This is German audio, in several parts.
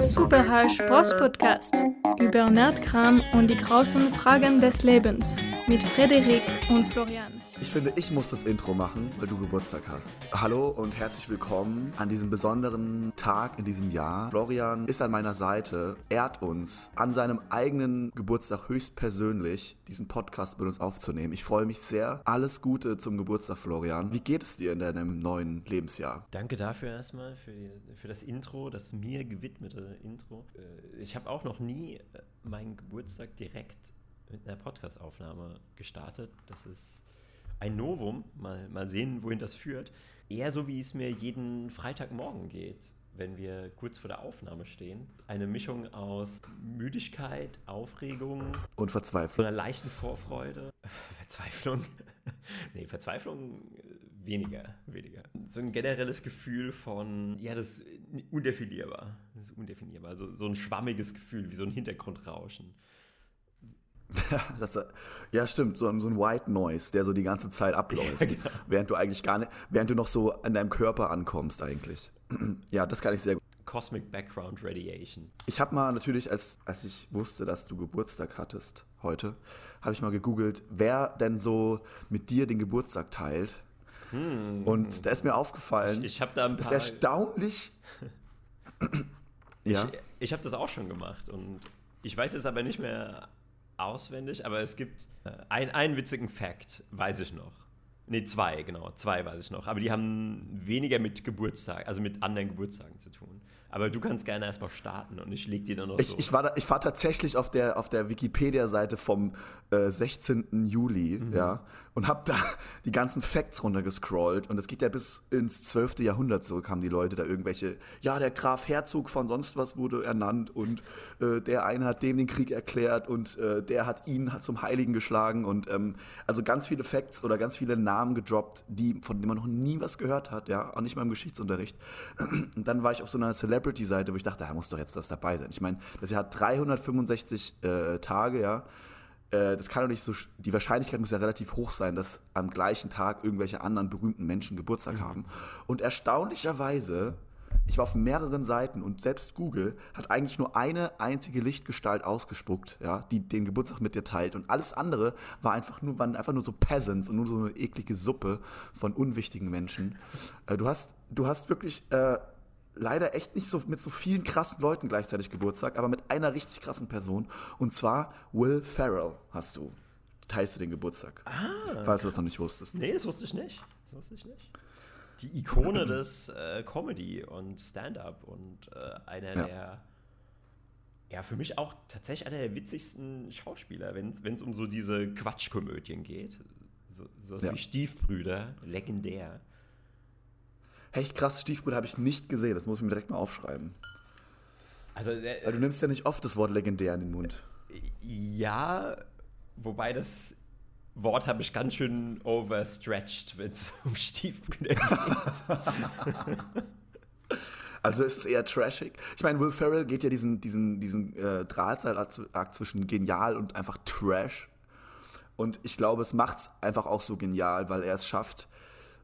Superhall Sportpodcast über Nerdkram und die großen Fragen des Lebens mit Frederik und Florian. Ich finde, ich muss das Intro machen, weil du Geburtstag hast. Hallo und herzlich willkommen an diesem besonderen Tag in diesem Jahr. Florian ist an meiner Seite, ehrt uns an seinem eigenen Geburtstag höchstpersönlich diesen Podcast mit uns aufzunehmen. Ich freue mich sehr. Alles Gute zum Geburtstag, Florian. Wie geht es dir in deinem neuen Lebensjahr? Danke dafür erstmal, für, die, für das Intro, das mir gewidmete Intro. Äh, ich habe auch noch nie äh, meinen Geburtstag direkt mit einer Podcastaufnahme gestartet. Das ist ein Novum. Mal, mal sehen, wohin das führt. Eher so, wie es mir jeden Freitagmorgen geht, wenn wir kurz vor der Aufnahme stehen. Eine Mischung aus Müdigkeit, Aufregung und Verzweiflung. einer leichten Vorfreude. Verzweiflung? nee, Verzweiflung äh, weniger, weniger. So ein generelles Gefühl von, ja, das ist undefinierbar. Das ist undefinierbar. So, so ein schwammiges Gefühl, wie so ein Hintergrundrauschen. das, ja, stimmt, so, so, ein White Noise, der so die ganze Zeit abläuft, ja, genau. während du eigentlich gar nicht, während du noch so an deinem Körper ankommst eigentlich. ja, das kann ich sehr gut. Cosmic Background Radiation. Ich habe mal natürlich, als, als ich wusste, dass du Geburtstag hattest heute, habe ich mal gegoogelt, wer denn so mit dir den Geburtstag teilt. Hm. Und da ist mir aufgefallen, ich, ich da ein paar... das ist erstaunlich. ja. Ich, ich habe das auch schon gemacht und ich weiß jetzt aber nicht mehr auswendig, aber es gibt äh, ein, einen witzigen Fact, weiß ich noch. Ne, zwei, genau, zwei weiß ich noch. Aber die haben weniger mit Geburtstag, also mit anderen Geburtstagen zu tun. Aber du kannst gerne erstmal starten und ich leg dir dann noch ich, so. Ich war, da, ich war tatsächlich auf der, auf der Wikipedia-Seite vom äh, 16. Juli, mhm. ja, und habe da die ganzen Facts runtergescrollt. Und es geht ja bis ins 12. Jahrhundert zurück, haben die Leute da irgendwelche, ja, der Graf Herzog von sonst was wurde ernannt und äh, der eine hat dem den Krieg erklärt und äh, der hat ihn zum Heiligen geschlagen. Und ähm, also ganz viele Facts oder ganz viele Namen gedroppt, die, von denen man noch nie was gehört hat, ja, auch nicht mal im Geschichtsunterricht. Und dann war ich auf so einer Celebrity Celebrity-Seite, wo ich dachte, da muss doch jetzt was dabei sein. Ich meine, das Jahr hat 365 äh, Tage, ja. Äh, das kann doch nicht so, die Wahrscheinlichkeit muss ja relativ hoch sein, dass am gleichen Tag irgendwelche anderen berühmten Menschen Geburtstag mhm. haben. Und erstaunlicherweise, ich war auf mehreren Seiten und selbst Google hat eigentlich nur eine einzige Lichtgestalt ausgespuckt, ja, die den Geburtstag mit dir teilt. Und alles andere war einfach nur, waren einfach nur so Peasants und nur so eine eklige Suppe von unwichtigen Menschen. Äh, du hast, du hast wirklich äh, leider echt nicht so mit so vielen krassen Leuten gleichzeitig Geburtstag, aber mit einer richtig krassen Person. Und zwar Will Ferrell hast du. Teilst du den Geburtstag. Ah, falls du das noch nicht wusstest. Nee, das wusste ich nicht. Das wusste ich nicht. Die Ikone des äh, Comedy und Stand-up und äh, einer ja. der ja, für mich auch tatsächlich einer der witzigsten Schauspieler, wenn es um so diese Quatschkomödien geht. So, so ja. wie Stiefbrüder, legendär. Echt krass, Stiefbruder habe ich nicht gesehen. Das muss ich mir direkt mal aufschreiben. Also, äh, Weil du nimmst ja nicht oft das Wort legendär in den Mund. Ja, wobei das Wort habe ich ganz schön overstretched, wenn es um Stiefbrüder geht. Also ist es eher trashig. Ich meine, Will Ferrell geht ja diesen, diesen, diesen äh, Drahtseilakt zwischen genial und einfach Trash. Und ich glaube, es macht es einfach auch so genial, weil er es schafft,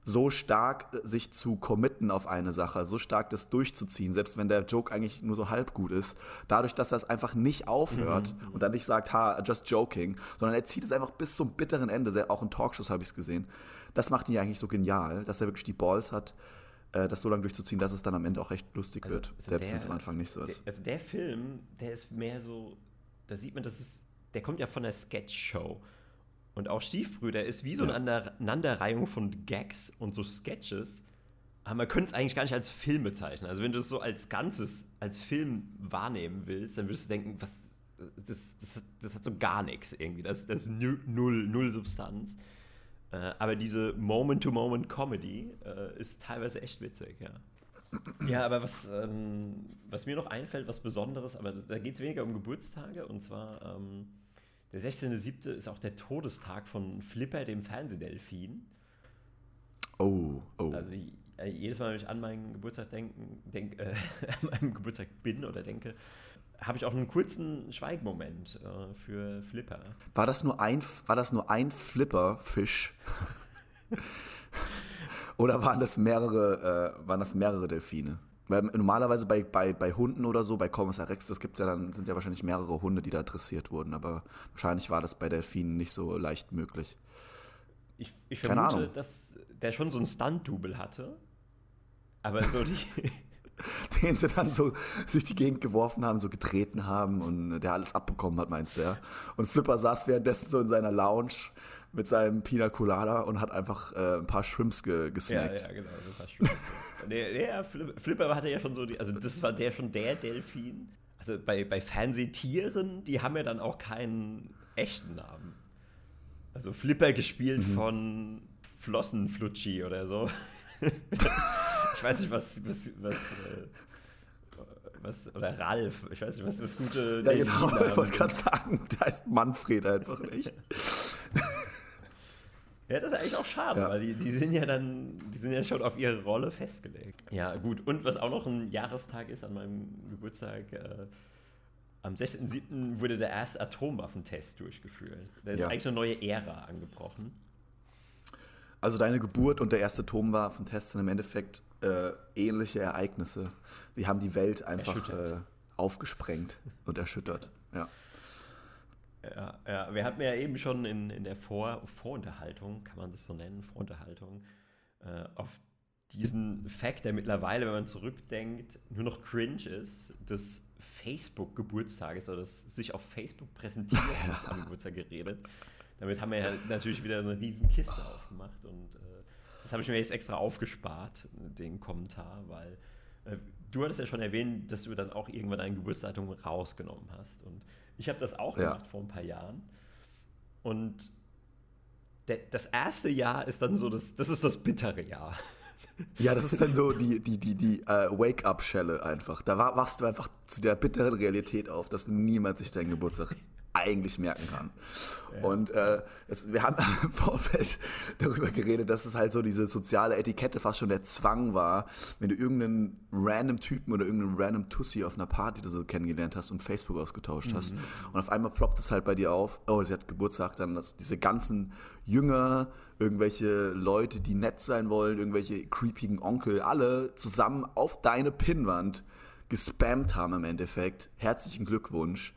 so stark äh, sich zu committen auf eine Sache, so stark das durchzuziehen, selbst wenn der Joke eigentlich nur so halb gut ist, dadurch, dass er es einfach nicht aufhört mhm. und dann nicht sagt, ha, just joking, sondern er zieht es einfach bis zum bitteren Ende, auch in Talkshows habe ich es gesehen. Das macht ihn ja eigentlich so genial, dass er wirklich die Balls hat, äh, das so lange durchzuziehen, dass es dann am Ende auch recht lustig also, wird, also selbst wenn es am Anfang nicht so ist. Der, also der Film, der ist mehr so, da sieht man, das ist, der kommt ja von der Sketch-Show. Und auch Stiefbrüder ist wie so eine Aneinanderreihung von Gags und so Sketches. Aber man könnte es eigentlich gar nicht als Film bezeichnen. Also wenn du es so als Ganzes, als Film wahrnehmen willst, dann würdest du denken, was, das, das, das hat so gar nichts irgendwie. Das, das ist null, null Substanz. Äh, aber diese Moment-to-Moment-Comedy äh, ist teilweise echt witzig, ja. Ja, aber was, ähm, was mir noch einfällt, was Besonderes, aber da geht es weniger um Geburtstage und zwar ähm, der 16.07. ist auch der Todestag von Flipper, dem Fernsehdelfin. Oh, oh. Also äh, jedes Mal, wenn ich an meinen Geburtstag denken, denk, äh, an meinem Geburtstag bin oder denke, habe ich auch einen kurzen Schweigmoment äh, für Flipper. War das nur ein, war das nur ein Flipper-Fisch? oder waren das mehrere, äh, waren das mehrere Delfine? Weil normalerweise bei, bei, bei Hunden oder so, bei Kommissar Rex, das gibt's ja dann, sind ja wahrscheinlich mehrere Hunde, die da dressiert wurden, aber wahrscheinlich war das bei Delfinen nicht so leicht möglich. Ich, ich vermute, dass der schon so ein Stunt-Double hatte. Aber so die. den sie dann so durch die Gegend geworfen haben, so getreten haben und der alles abbekommen hat, meinst du, ja? Und Flipper saß währenddessen so in seiner Lounge mit seinem Pina Colada und hat einfach äh, ein paar Shrimps ge gesnackt. Ja, ja, genau, ein paar Shrimps. nee, nee, Flipper hatte ja schon so, die, also das war der schon der Delfin. Also bei, bei Fernsehtieren, die haben ja dann auch keinen echten Namen. Also Flipper gespielt mhm. von Flossenflutschi oder so. ich weiß nicht, was, was, was, äh, was, oder Ralf, ich weiß nicht, was das gute. Ja, genau, ich wollte gerade sagen, da heißt Manfred einfach nicht. Ja, das ist eigentlich auch schade, ja. weil die, die sind ja dann, die sind ja schon auf ihre Rolle festgelegt. Ja, gut. Und was auch noch ein Jahrestag ist an meinem Geburtstag, äh, am 16.07. wurde der erste Atomwaffentest durchgeführt. Da ist ja. eigentlich eine neue Ära angebrochen. Also deine Geburt und der erste Atomwaffentest sind im Endeffekt äh, ähnliche Ereignisse. Sie haben die Welt einfach äh, aufgesprengt und erschüttert. Ja. Ja, ja, wir hatten ja eben schon in, in der Vor Vorunterhaltung, kann man das so nennen, Vorunterhaltung, äh, auf diesen Fakt, der mittlerweile, wenn man zurückdenkt, nur noch cringe ist, des Facebook-Geburtstages oder das sich auf Facebook präsentieren am Geburtstag geredet. Damit haben wir ja natürlich wieder eine riesen Kiste aufgemacht und äh, das habe ich mir jetzt extra aufgespart, den Kommentar, weil äh, du hattest ja schon erwähnt, dass du dann auch irgendwann deine Geburtsdatum rausgenommen hast und ich habe das auch ja. gemacht vor ein paar Jahren und das erste Jahr ist dann so, das, das ist das bittere Jahr. Ja, das ist dann so die, die, die, die uh, Wake-up-Schelle einfach. Da wachst du einfach zu der bitteren Realität auf, dass niemand sich deinen Geburtstag eigentlich merken kann. Ja. Und äh, es, wir haben im Vorfeld darüber geredet, dass es halt so diese soziale Etikette fast schon der Zwang war, wenn du irgendeinen random Typen oder irgendeinen random Tussi auf einer Party oder so kennengelernt hast und Facebook ausgetauscht hast. Mhm. Und auf einmal ploppt es halt bei dir auf, oh, sie hat Geburtstag, dann dass diese ganzen Jünger, irgendwelche Leute, die nett sein wollen, irgendwelche creepigen Onkel, alle zusammen auf deine Pinnwand gespammt haben im Endeffekt. Herzlichen Glückwunsch.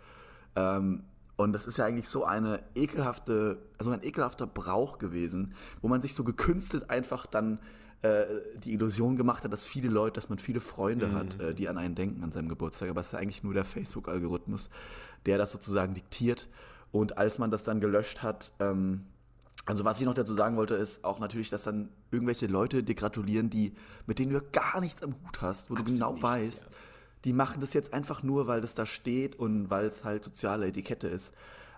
Ähm, und das ist ja eigentlich so eine ekelhafte, also ein ekelhafter Brauch gewesen, wo man sich so gekünstelt einfach dann äh, die Illusion gemacht hat, dass viele Leute, dass man viele Freunde mhm. hat, äh, die an einen denken an seinem Geburtstag. Aber es ist ja eigentlich nur der Facebook-Algorithmus, der das sozusagen diktiert. Und als man das dann gelöscht hat, ähm, also was ich noch dazu sagen wollte, ist auch natürlich, dass dann irgendwelche Leute dir gratulieren, die, mit denen du gar nichts am Hut hast, wo Absolut du genau nichts, weißt, ja die machen das jetzt einfach nur, weil das da steht und weil es halt soziale Etikette ist.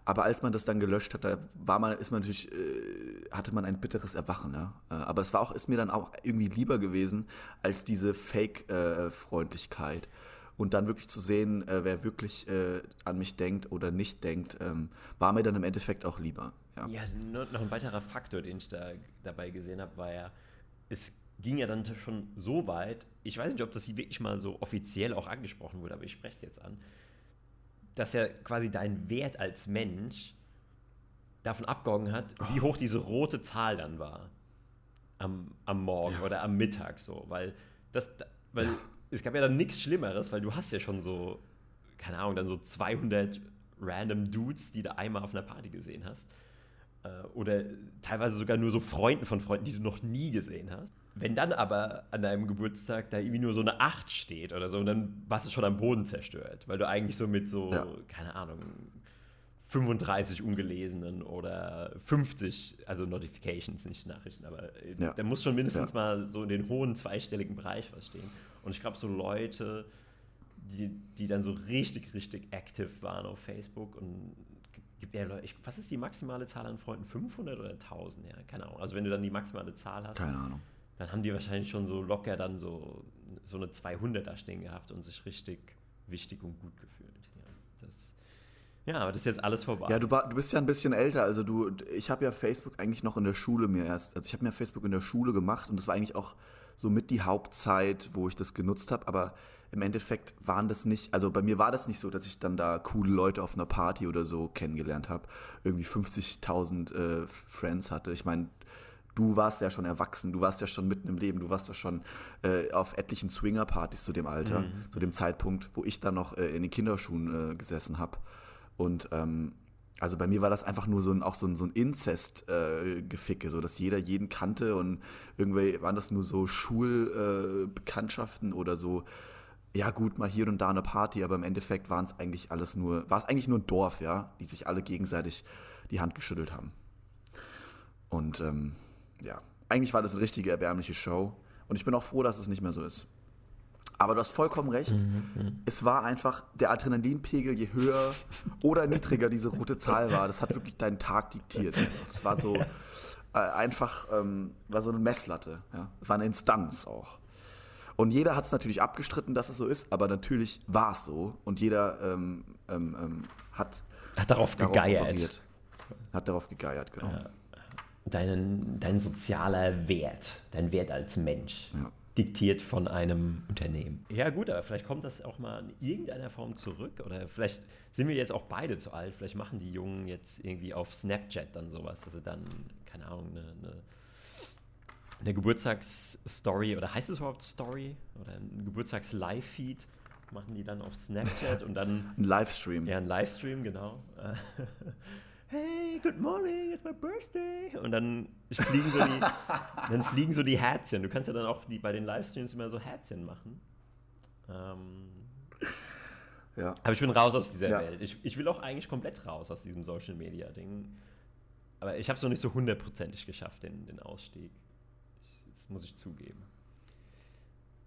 Aber als man das dann gelöscht hat, da war man, ist man natürlich, äh, hatte man ein bitteres Erwachen. Ja? Äh, aber es war auch, ist mir dann auch irgendwie lieber gewesen als diese Fake-Freundlichkeit. Äh, und dann wirklich zu sehen, äh, wer wirklich äh, an mich denkt oder nicht denkt, ähm, war mir dann im Endeffekt auch lieber. Ja, ja noch ein weiterer Faktor, den ich da dabei gesehen habe, war ja, es ging ja dann schon so weit, ich weiß nicht, ob das wirklich mal so offiziell auch angesprochen wurde, aber ich spreche es jetzt an, dass ja quasi dein Wert als Mensch davon abgehangen hat, wie hoch diese rote Zahl dann war. Am, am Morgen ja. oder am Mittag so. Weil das, weil ja. es gab ja dann nichts Schlimmeres, weil du hast ja schon so, keine Ahnung, dann so 200 random Dudes, die du einmal auf einer Party gesehen hast. Äh, oder teilweise sogar nur so Freunden von Freunden, die du noch nie gesehen hast. Wenn dann aber an deinem Geburtstag da irgendwie nur so eine 8 steht oder so, dann warst du schon am Boden zerstört, weil du eigentlich so mit so, ja. keine Ahnung, 35 ungelesenen oder 50, also Notifications, nicht Nachrichten, aber äh, ja. da muss schon mindestens ja. mal so in den hohen zweistelligen Bereich was stehen. Und ich glaube, so Leute, die, die dann so richtig, richtig active waren auf Facebook und ja, ich, was ist die maximale Zahl an Freunden? 500 oder 1000? Ja, keine Ahnung. Also wenn du dann die maximale Zahl hast, keine Ahnung. Dann haben die wahrscheinlich schon so locker dann so, so eine 200 da stehen gehabt und sich richtig wichtig und gut gefühlt. Ja, das, ja aber das ist jetzt alles vorbei. Ja, du, du bist ja ein bisschen älter. Also du, ich habe ja Facebook eigentlich noch in der Schule mir erst, also ich habe mir Facebook in der Schule gemacht und das war eigentlich auch so mit die Hauptzeit, wo ich das genutzt habe, aber im Endeffekt waren das nicht, also bei mir war das nicht so, dass ich dann da coole Leute auf einer Party oder so kennengelernt habe, irgendwie 50.000 äh, Friends hatte. Ich meine, du warst ja schon erwachsen, du warst ja schon mitten im Leben, du warst ja schon äh, auf etlichen Swinger-Partys zu dem Alter, mhm. zu dem Zeitpunkt, wo ich dann noch äh, in den Kinderschuhen äh, gesessen habe. Und ähm, also bei mir war das einfach nur so ein, auch so ein, so ein Inzest-Geficke, äh, so dass jeder jeden kannte und irgendwie waren das nur so Schulbekanntschaften äh, oder so, ja gut, mal hier und da eine Party, aber im Endeffekt waren es eigentlich alles nur, war es eigentlich nur ein Dorf, ja, die sich alle gegenseitig die Hand geschüttelt haben. Und ähm, ja, eigentlich war das eine richtige erbärmliche Show. Und ich bin auch froh, dass es nicht mehr so ist. Aber du hast vollkommen recht. Mhm, mhm. Es war einfach der Adrenalinpegel, je höher oder niedriger diese rote Zahl war, das hat wirklich deinen Tag diktiert. Es war so äh, einfach, ähm, war so eine Messlatte. Ja? Es war eine Instanz auch. Und jeder hat es natürlich abgestritten, dass es so ist, aber natürlich war es so. Und jeder ähm, ähm, ähm hat, hat darauf, darauf gegeiert. Operiert. Hat darauf gegeiert, genau. Ja deinen, dein sozialer Wert, dein Wert als Mensch. Ja. Diktiert von einem Unternehmen. Ja, gut, aber vielleicht kommt das auch mal in irgendeiner Form zurück. Oder vielleicht sind wir jetzt auch beide zu alt. Vielleicht machen die Jungen jetzt irgendwie auf Snapchat dann sowas, dass sie dann, keine Ahnung, eine, eine, eine Geburtstagsstory oder heißt es überhaupt Story? Oder ein Geburtstags-Live-Feed machen die dann auf Snapchat und dann. Ein Livestream. Ja, ein Livestream, genau. hey, good morning, it's my birthday. Und dann fliegen so die, dann fliegen so die Herzchen. Du kannst ja dann auch die, bei den Livestreams immer so Herzchen machen. Ähm, ja. Aber ich bin raus aus dieser ja. Welt. Ich, ich will auch eigentlich komplett raus aus diesem Social Media Ding. Aber ich habe es noch nicht so hundertprozentig geschafft, den, den Ausstieg. Ich, das muss ich zugeben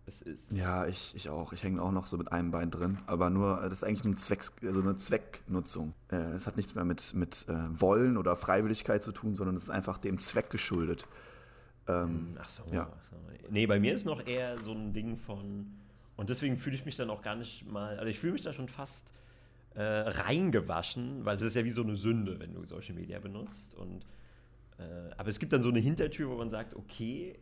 es ist. Ja, ich, ich auch. Ich hänge auch noch so mit einem Bein drin. Aber nur, das ist eigentlich ein Zweck, also eine Zwecknutzung. Äh, es hat nichts mehr mit, mit äh, Wollen oder Freiwilligkeit zu tun, sondern es ist einfach dem Zweck geschuldet. Ähm, ach, so, ja. ach so. Nee, bei mir ist noch eher so ein Ding von. Und deswegen fühle ich mich dann auch gar nicht mal. Also ich fühle mich da schon fast äh, reingewaschen, weil es ist ja wie so eine Sünde, wenn du Social Media benutzt. Und, äh, aber es gibt dann so eine Hintertür, wo man sagt, okay,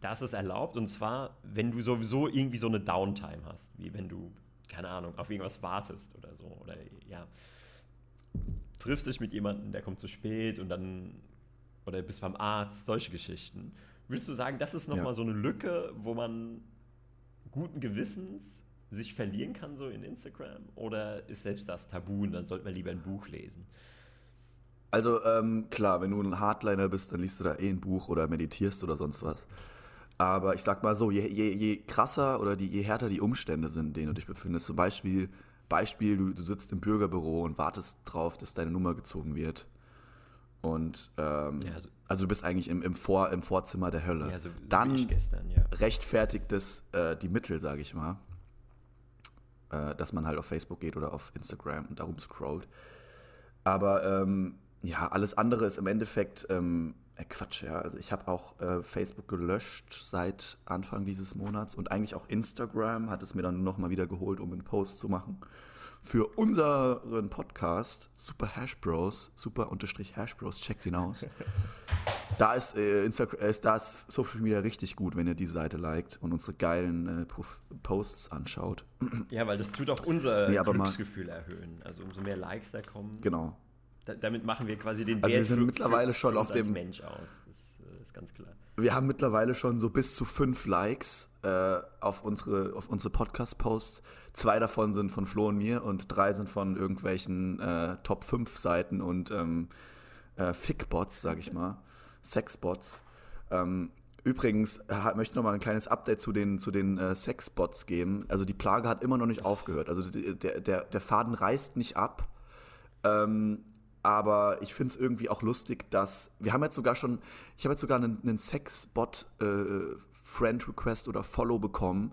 das ist erlaubt und zwar, wenn du sowieso irgendwie so eine Downtime hast, wie wenn du, keine Ahnung, auf irgendwas wartest oder so. Oder ja, triffst dich mit jemandem, der kommt zu spät und dann, oder bist beim Arzt, solche Geschichten. Würdest du sagen, das ist nochmal ja. so eine Lücke, wo man guten Gewissens sich verlieren kann, so in Instagram? Oder ist selbst das tabu und dann sollte man lieber ein Buch lesen? Also ähm, klar, wenn du ein Hardliner bist, dann liest du da eh ein Buch oder meditierst oder sonst was. Aber ich sag mal so, je, je, je krasser oder die, je härter die Umstände sind, in denen du dich befindest, zum Beispiel, Beispiel du, du sitzt im Bürgerbüro und wartest drauf, dass deine Nummer gezogen wird. Und ähm, ja, also, also, du bist eigentlich im, im, Vor, im Vorzimmer der Hölle. Ja, so, so Dann gestern, ja. rechtfertigt es äh, die Mittel, sage ich mal, äh, dass man halt auf Facebook geht oder auf Instagram und darum scrollt. Aber ähm, ja, alles andere ist im Endeffekt ähm, äh, Quatsch, ja. Also ich habe auch äh, Facebook gelöscht seit Anfang dieses Monats und eigentlich auch Instagram hat es mir dann nochmal wieder geholt, um einen Post zu machen. Für unseren Podcast, Super Hash Bros, super unterstrich Hash Bros, checkt ihn aus. da ist, äh, Instagram, äh, da ist Social Media richtig gut, wenn ihr die Seite liked und unsere geilen äh, Posts anschaut. Ja, weil das tut auch unser nee, Glücksgefühl erhöhen. Also umso mehr Likes da kommen. Genau da, damit machen wir quasi den also wir sind für, mittlerweile schon auf dem Mensch aus. Das äh, ist ganz klar. Wir haben mittlerweile schon so bis zu fünf Likes äh, auf unsere, auf unsere Podcast-Posts. Zwei davon sind von Flo und mir und drei sind von irgendwelchen äh, Top 5 Seiten und ähm, äh, Fickbots, sag ich mal. Sexbots. Ähm, Übrigens äh, möchte ich noch mal ein kleines Update zu den, zu den äh, Sexbots geben. Also die Plage hat immer noch nicht aufgehört. Also der, der, der Faden reißt nicht ab. Ähm, aber ich finde es irgendwie auch lustig, dass wir haben jetzt sogar schon, ich habe jetzt sogar einen, einen Sexbot äh, oder Follow bekommen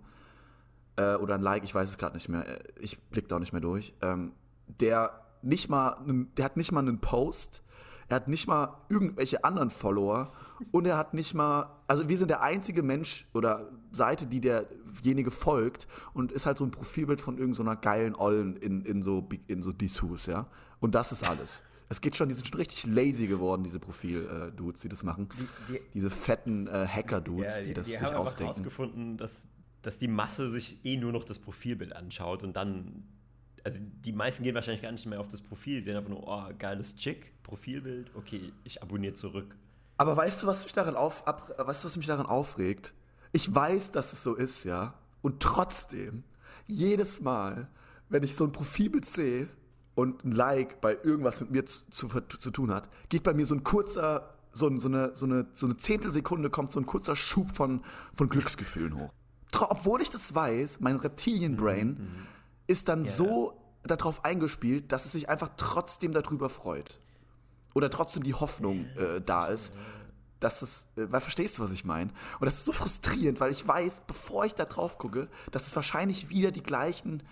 äh, oder ein Like, ich weiß es gerade nicht mehr, äh, ich blicke da auch nicht mehr durch. Ähm, der nicht mal, der hat nicht mal einen Post, er hat nicht mal irgendwelche anderen Follower und er hat nicht mal, also wir sind der einzige Mensch oder Seite, die derjenige folgt und ist halt so ein Profilbild von irgendeiner so geilen Ollen in, in so in so Dessous, ja. Und das ist alles. Es geht schon, die sind schon richtig lazy geworden, diese Profil-Dudes, die das machen. Die, die, diese fetten äh, Hacker-Dudes, ja, die, die, das die sich haben ausdenken. herausgefunden, dass, dass die Masse sich eh nur noch das Profilbild anschaut und dann. Also die meisten gehen wahrscheinlich gar nicht mehr auf das Profil, die sehen einfach nur, oh, geiles Chick, Profilbild, okay, ich abonniere zurück. Aber weißt du, was mich daran auf, ab, weißt du, was mich daran aufregt? Ich weiß, dass es so ist, ja. Und trotzdem, jedes Mal, wenn ich so ein Profilbild sehe und ein Like bei irgendwas mit mir zu, zu, zu tun hat, geht bei mir so ein kurzer, so, so, eine, so, eine, so eine Zehntelsekunde kommt so ein kurzer Schub von, von Glücksgefühlen hoch. Tro obwohl ich das weiß, mein Reptilienbrain mhm. ist dann ja. so darauf eingespielt, dass es sich einfach trotzdem darüber freut. Oder trotzdem die Hoffnung äh, da ist. Dass es, äh, weil verstehst du, was ich meine? Und das ist so frustrierend, weil ich weiß, bevor ich da drauf gucke, dass es wahrscheinlich wieder die gleichen,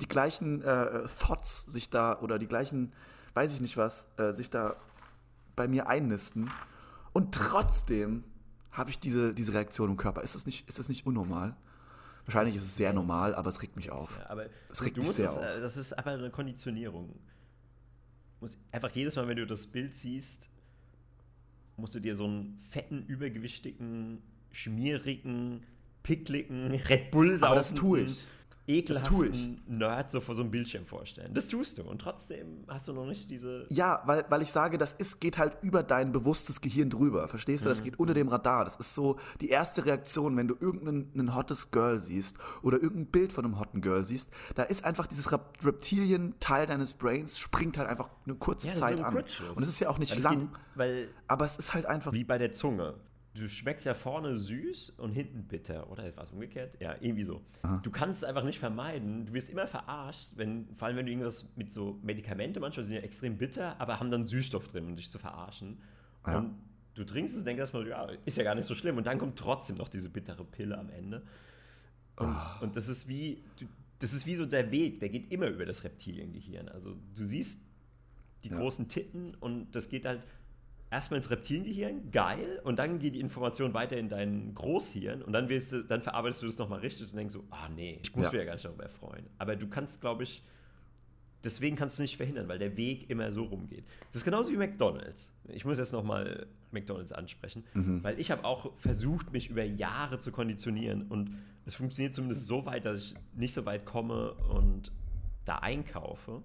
die gleichen äh, Thoughts sich da oder die gleichen, weiß ich nicht was, äh, sich da bei mir einnisten. Und trotzdem habe ich diese, diese Reaktion im Körper. Ist das nicht, ist das nicht unnormal? Wahrscheinlich ist es sehr normal, aber es regt mich auf. Ja, aber es regt mich sehr es, auf. Äh, das ist einfach eine Konditionierung. Muss einfach jedes Mal, wenn du das Bild siehst, musst du dir so einen fetten, übergewichtigen, schmierigen, pickligen Red Bull Aber das tue ich ekelhaften Nerd so vor so einem Bildschirm vorstellen. Das tust du und trotzdem hast du noch nicht diese. Ja, weil, weil ich sage, das ist, geht halt über dein bewusstes Gehirn drüber. Verstehst du? Das mhm. geht unter dem Radar. Das ist so die erste Reaktion, wenn du irgendein hottes Girl siehst oder irgendein Bild von einem hotten Girl siehst. Da ist einfach dieses Reptilien-Teil deines Brains springt halt einfach eine kurze ja, Zeit an. Und es ist ja auch nicht lang, geht, weil aber es ist halt einfach. Wie bei der Zunge du schmeckst ja vorne süß und hinten bitter, oder? War es umgekehrt? Ja, irgendwie so. Aha. Du kannst es einfach nicht vermeiden. Du wirst immer verarscht, wenn, vor allem wenn du irgendwas mit so Medikamente, manchmal sind ja extrem bitter, aber haben dann Süßstoff drin, um dich zu verarschen. Ja. Und du trinkst es denkst erstmal, ja, ist ja gar nicht so schlimm. Und dann kommt trotzdem noch diese bittere Pille am Ende. Und, oh. und das ist wie, das ist wie so der Weg, der geht immer über das Reptiliengehirn. Also du siehst die ja. großen Titten und das geht halt erstmal ins Reptiliengehirn, geil, und dann geht die Information weiter in dein Großhirn und dann, du, dann verarbeitest du das nochmal richtig und denkst so, ah nee, ich muss ja. mich ja gar nicht darüber freuen. Aber du kannst, glaube ich, deswegen kannst du nicht verhindern, weil der Weg immer so rumgeht. Das ist genauso wie McDonalds. Ich muss jetzt nochmal McDonalds ansprechen, mhm. weil ich habe auch versucht, mich über Jahre zu konditionieren und es funktioniert zumindest so weit, dass ich nicht so weit komme und da einkaufe.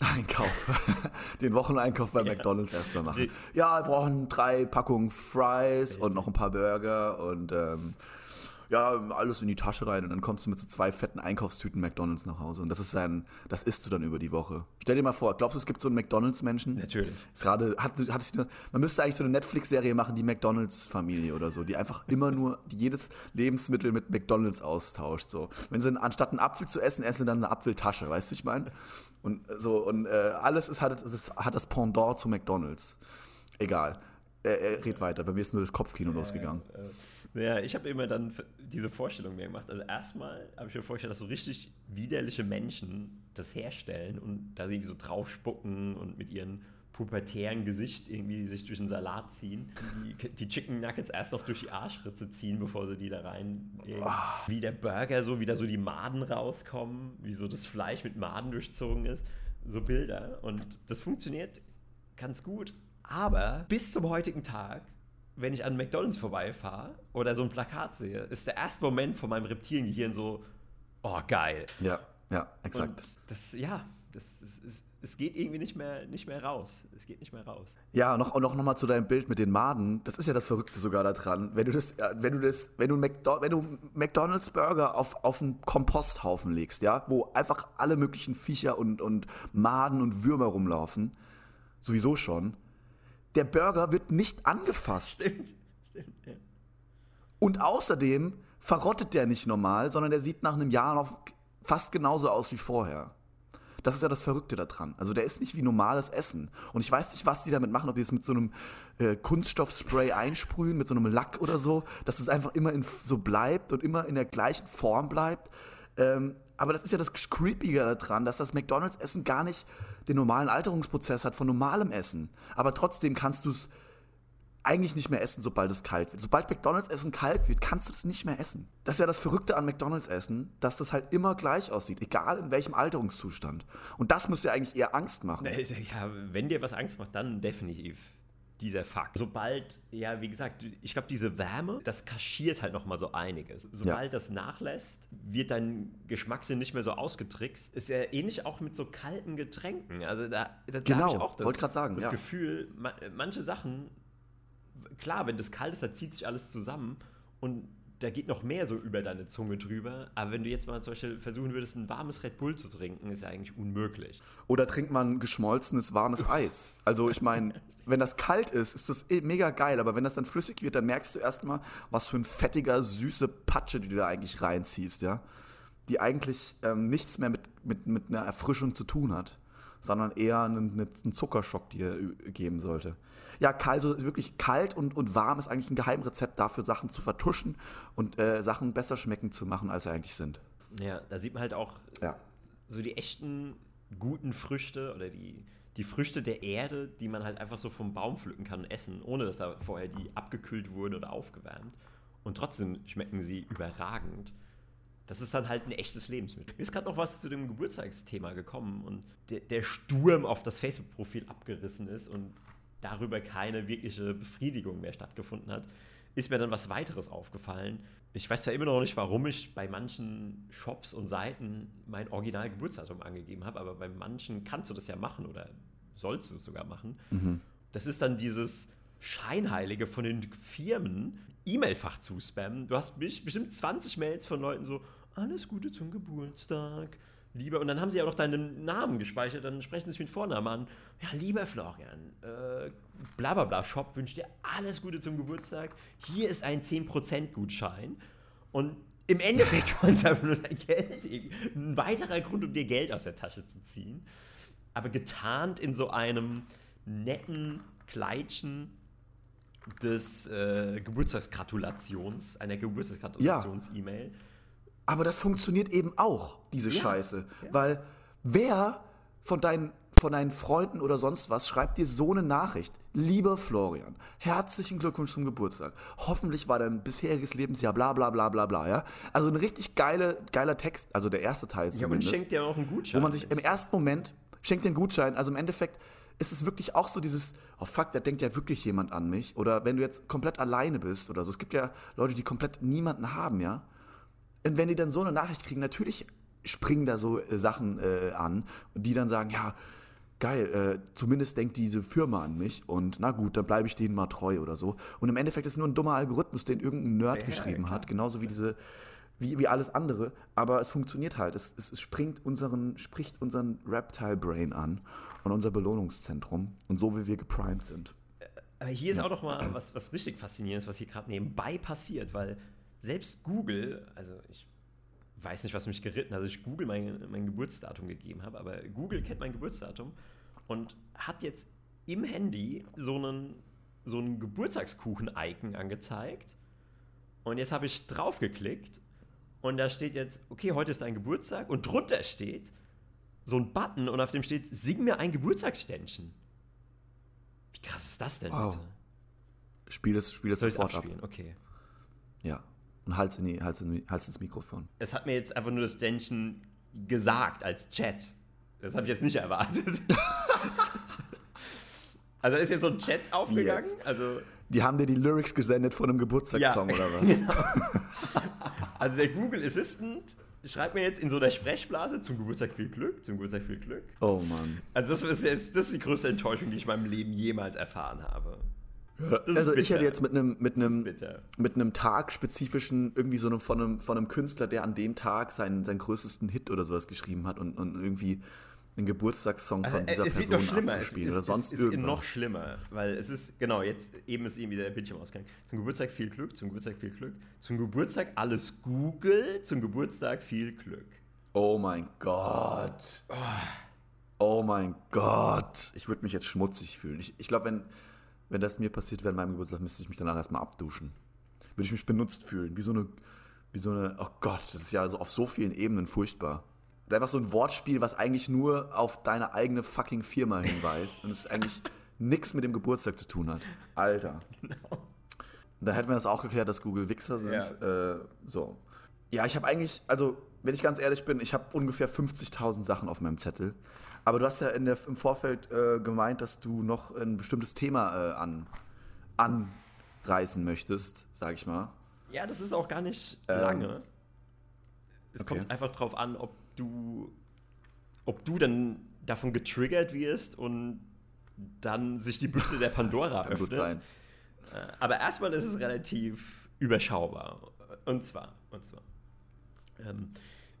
Einkauf. Den Wocheneinkauf bei ja. McDonalds erstmal machen. Ja, wir brauchen drei Packungen Fries und noch ein paar Burger und ähm, ja, alles in die Tasche rein und dann kommst du mit so zwei fetten Einkaufstüten McDonalds nach Hause und das ist sein, das isst du dann über die Woche. Stell dir mal vor, glaubst du, es gibt so einen McDonalds-Menschen? Natürlich. Ist gerade, hat, hat sich eine, man müsste eigentlich so eine Netflix-Serie machen, die McDonalds-Familie oder so, die einfach immer nur, die jedes Lebensmittel mit McDonalds austauscht. So. Wenn sie anstatt einen Apfel zu essen, essen sie dann eine Apfeltasche, weißt du, ich meine? Und so, und äh, alles ist, hat, ist, hat das Pendant zu McDonalds. Egal. Er, er red weiter, bei mir ist nur das Kopfkino losgegangen. Äh, äh. Naja, ich habe immer dann diese Vorstellung mir gemacht. Also erstmal habe ich mir vorgestellt, dass so richtig widerliche Menschen das herstellen und da irgendwie so draufspucken und mit ihren pubertären Gesicht irgendwie sich durch den Salat ziehen. Die, die, Chicken Nuggets erst noch durch die Arschritze ziehen, bevor sie die da rein. Oh. Wie der Burger so, wie da so die Maden rauskommen, wie so das Fleisch mit Maden durchzogen ist. So Bilder. Und das funktioniert ganz gut. Aber bis zum heutigen Tag wenn ich an McDonalds vorbeifahre oder so ein Plakat sehe, ist der erste Moment von meinem Reptiliengehirn so, oh geil. Ja, ja, exakt. Und das, ja, das, das, das, es geht irgendwie nicht mehr, nicht mehr raus. Es geht nicht mehr raus. Ja, noch, noch, noch mal zu deinem Bild mit den Maden. Das ist ja das Verrückte sogar daran. Wenn du das, wenn du das, wenn du, McDo wenn du McDonalds Burger auf, auf einen Komposthaufen legst, ja, wo einfach alle möglichen Viecher und, und Maden und Würmer rumlaufen, sowieso schon, der Burger wird nicht angefasst. Stimmt, stimmt, ja. Und außerdem verrottet der nicht normal, sondern der sieht nach einem Jahr noch fast genauso aus wie vorher. Das ist ja das Verrückte daran. Also der ist nicht wie normales Essen. Und ich weiß nicht, was die damit machen, ob die es mit so einem äh, Kunststoffspray einsprühen, mit so einem Lack oder so, dass es einfach immer in, so bleibt und immer in der gleichen Form bleibt. Ähm, aber das ist ja das Creepige daran, dass das McDonalds-Essen gar nicht den normalen Alterungsprozess hat von normalem Essen. Aber trotzdem kannst du es eigentlich nicht mehr essen, sobald es kalt wird. Sobald McDonalds-Essen kalt wird, kannst du es nicht mehr essen. Das ist ja das Verrückte an McDonalds-Essen, dass das halt immer gleich aussieht, egal in welchem Alterungszustand. Und das müsste ja eigentlich eher Angst machen. Ja, wenn dir was Angst macht, dann definitiv dieser Fakt. Sobald, ja, wie gesagt, ich glaube, diese Wärme, das kaschiert halt nochmal so einiges. Sobald ja. das nachlässt, wird dein Geschmackssinn nicht mehr so ausgetrickst. Ist ja ähnlich auch mit so kalten Getränken. Also da, da, genau, da habe ich auch das, grad sagen, das ja. Gefühl, manche Sachen, klar, wenn das kalt ist, da zieht sich alles zusammen und da geht noch mehr so über deine Zunge drüber. Aber wenn du jetzt mal zum Beispiel versuchen würdest, ein warmes Red Bull zu trinken, ist ja eigentlich unmöglich. Oder trinkt man geschmolzenes warmes Eis. Also ich meine, wenn das kalt ist, ist das eh mega geil. Aber wenn das dann flüssig wird, dann merkst du erstmal, was für ein fettiger, süße Patsche, die du da eigentlich reinziehst, ja. Die eigentlich ähm, nichts mehr mit, mit, mit einer Erfrischung zu tun hat, sondern eher einen, einen Zuckerschock dir geben sollte ja, kalt, so wirklich kalt und, und warm ist eigentlich ein Geheimrezept dafür, Sachen zu vertuschen und äh, Sachen besser schmecken zu machen, als sie eigentlich sind. Ja, da sieht man halt auch ja. so die echten guten Früchte oder die, die Früchte der Erde, die man halt einfach so vom Baum pflücken kann und essen, ohne dass da vorher die abgekühlt wurden oder aufgewärmt. Und trotzdem schmecken sie überragend. Das ist dann halt ein echtes Lebensmittel. Mir ist gerade noch was zu dem Geburtstagsthema gekommen und der, der Sturm auf das Facebook-Profil abgerissen ist und darüber keine wirkliche Befriedigung mehr stattgefunden hat, ist mir dann was weiteres aufgefallen. Ich weiß zwar immer noch nicht, warum ich bei manchen Shops und Seiten mein original Geburtsdatum angegeben habe, aber bei manchen kannst du das ja machen oder sollst du es sogar machen. Mhm. Das ist dann dieses Scheinheilige von den Firmen, E-Mail-Fach zu spammen. Du hast bestimmt 20 Mails von Leuten so, alles Gute zum Geburtstag, lieber, und dann haben sie ja auch noch deinen Namen gespeichert, dann sprechen sie sich mit Vornamen an. Ja, lieber Florian, äh, bla bla bla, Shop wünscht dir alles Gute zum Geburtstag. Hier ist ein 10% Gutschein. Und im Endeffekt wollen sie einfach nur dein Geld. Ein weiterer Grund, um dir Geld aus der Tasche zu ziehen. Aber getarnt in so einem netten Kleidchen des äh, Geburtstagsgratulations, einer Geburtstagsgratulations-E-Mail. Ja. Aber das funktioniert eben auch, diese ja. Scheiße. Ja. Weil wer von deinen, von deinen Freunden oder sonst was schreibt dir so eine Nachricht? Lieber Florian, herzlichen Glückwunsch zum Geburtstag. Hoffentlich war dein bisheriges Lebensjahr bla bla bla bla bla, ja? Also ein richtig geile, geiler Text, also der erste Teil zumindest. Ja, man schenkt dir auch einen Gutschein. Wo man sich im ersten Moment schenkt den Gutschein, also im Endeffekt ist es wirklich auch so dieses, oh fuck, da denkt ja wirklich jemand an mich. Oder wenn du jetzt komplett alleine bist oder so. Es gibt ja Leute, die komplett niemanden haben, ja? Und wenn die dann so eine Nachricht kriegen, natürlich springen da so äh, Sachen äh, an, die dann sagen, ja, geil, äh, zumindest denkt diese Firma an mich und na gut, dann bleibe ich denen mal treu oder so. Und im Endeffekt ist es nur ein dummer Algorithmus, den irgendein Nerd ja, geschrieben ja, hat, genauso wie diese, wie, wie alles andere. Aber es funktioniert halt. Es, es, es springt unseren, spricht unseren Reptile-Brain an und unser Belohnungszentrum und so wie wir geprimed sind. Aber hier ist auch noch mal was, was richtig faszinierendes, was hier gerade nebenbei passiert, weil selbst Google, also ich weiß nicht, was mich geritten hat, dass ich Google mein, mein Geburtsdatum gegeben habe, aber Google kennt mein Geburtsdatum und hat jetzt im Handy so einen, so einen Geburtstagskuchen-Icon angezeigt. Und jetzt habe ich draufgeklickt und da steht jetzt, okay, heute ist dein Geburtstag und drunter steht so ein Button und auf dem steht, sing mir ein Geburtstagsständchen. Wie krass ist das denn wow. bitte? Spiel es, spiel es sofort abspielen? ab. Okay. Ja und Hals, in die, Hals, in die, Hals ins Mikrofon. Es hat mir jetzt einfach nur das Ständchen gesagt als Chat. Das habe ich jetzt nicht erwartet. also ist jetzt so ein Chat aufgegangen? Also die haben dir die Lyrics gesendet von einem Geburtstagssong ja, oder was? Genau. Also der Google Assistant schreibt mir jetzt in so der Sprechblase zum Geburtstag viel Glück, zum Geburtstag viel Glück. Oh Mann. Also das ist, jetzt, das ist die größte Enttäuschung, die ich in meinem Leben jemals erfahren habe also ich hätte jetzt mit einem mit einem mit einem Tag spezifischen irgendwie so einem, von einem von einem Künstler, der an dem Tag seinen seinen größten Hit oder sowas geschrieben hat und, und irgendwie einen Geburtstagssong von also, dieser es Person wird noch abzuspielen es, oder sonst es, es irgendwas. noch schlimmer, weil es ist genau jetzt eben ist eben wieder der Bildschirm ausgegangen. Zum Geburtstag viel Glück, zum Geburtstag viel Glück, zum Geburtstag alles Google, zum Geburtstag viel Glück. Oh mein Gott. Oh mein Gott. Ich würde mich jetzt schmutzig fühlen. Ich, ich glaube, wenn wenn das mir passiert wäre an meinem Geburtstag, müsste ich mich danach erstmal abduschen. Würde ich mich benutzt fühlen. Wie so eine, wie so eine, oh Gott, das ist ja so auf so vielen Ebenen furchtbar. Das ist einfach so ein Wortspiel, was eigentlich nur auf deine eigene fucking Firma hinweist und es eigentlich nichts mit dem Geburtstag zu tun hat. Alter. Genau. Da hätten wir das auch geklärt, dass Google Wichser sind. Ja. Äh, so. Ja, ich habe eigentlich, also wenn ich ganz ehrlich bin, ich habe ungefähr 50.000 Sachen auf meinem Zettel. Aber du hast ja der, im Vorfeld äh, gemeint, dass du noch ein bestimmtes Thema äh, an, anreißen möchtest, sag ich mal. Ja, das ist auch gar nicht ähm, lange. Es okay. kommt einfach darauf an, ob du, ob du dann davon getriggert wirst und dann sich die Büchse der Pandora öffnet. Gut sein. Äh, aber erstmal ist es relativ überschaubar. Und zwar, und zwar. Ähm,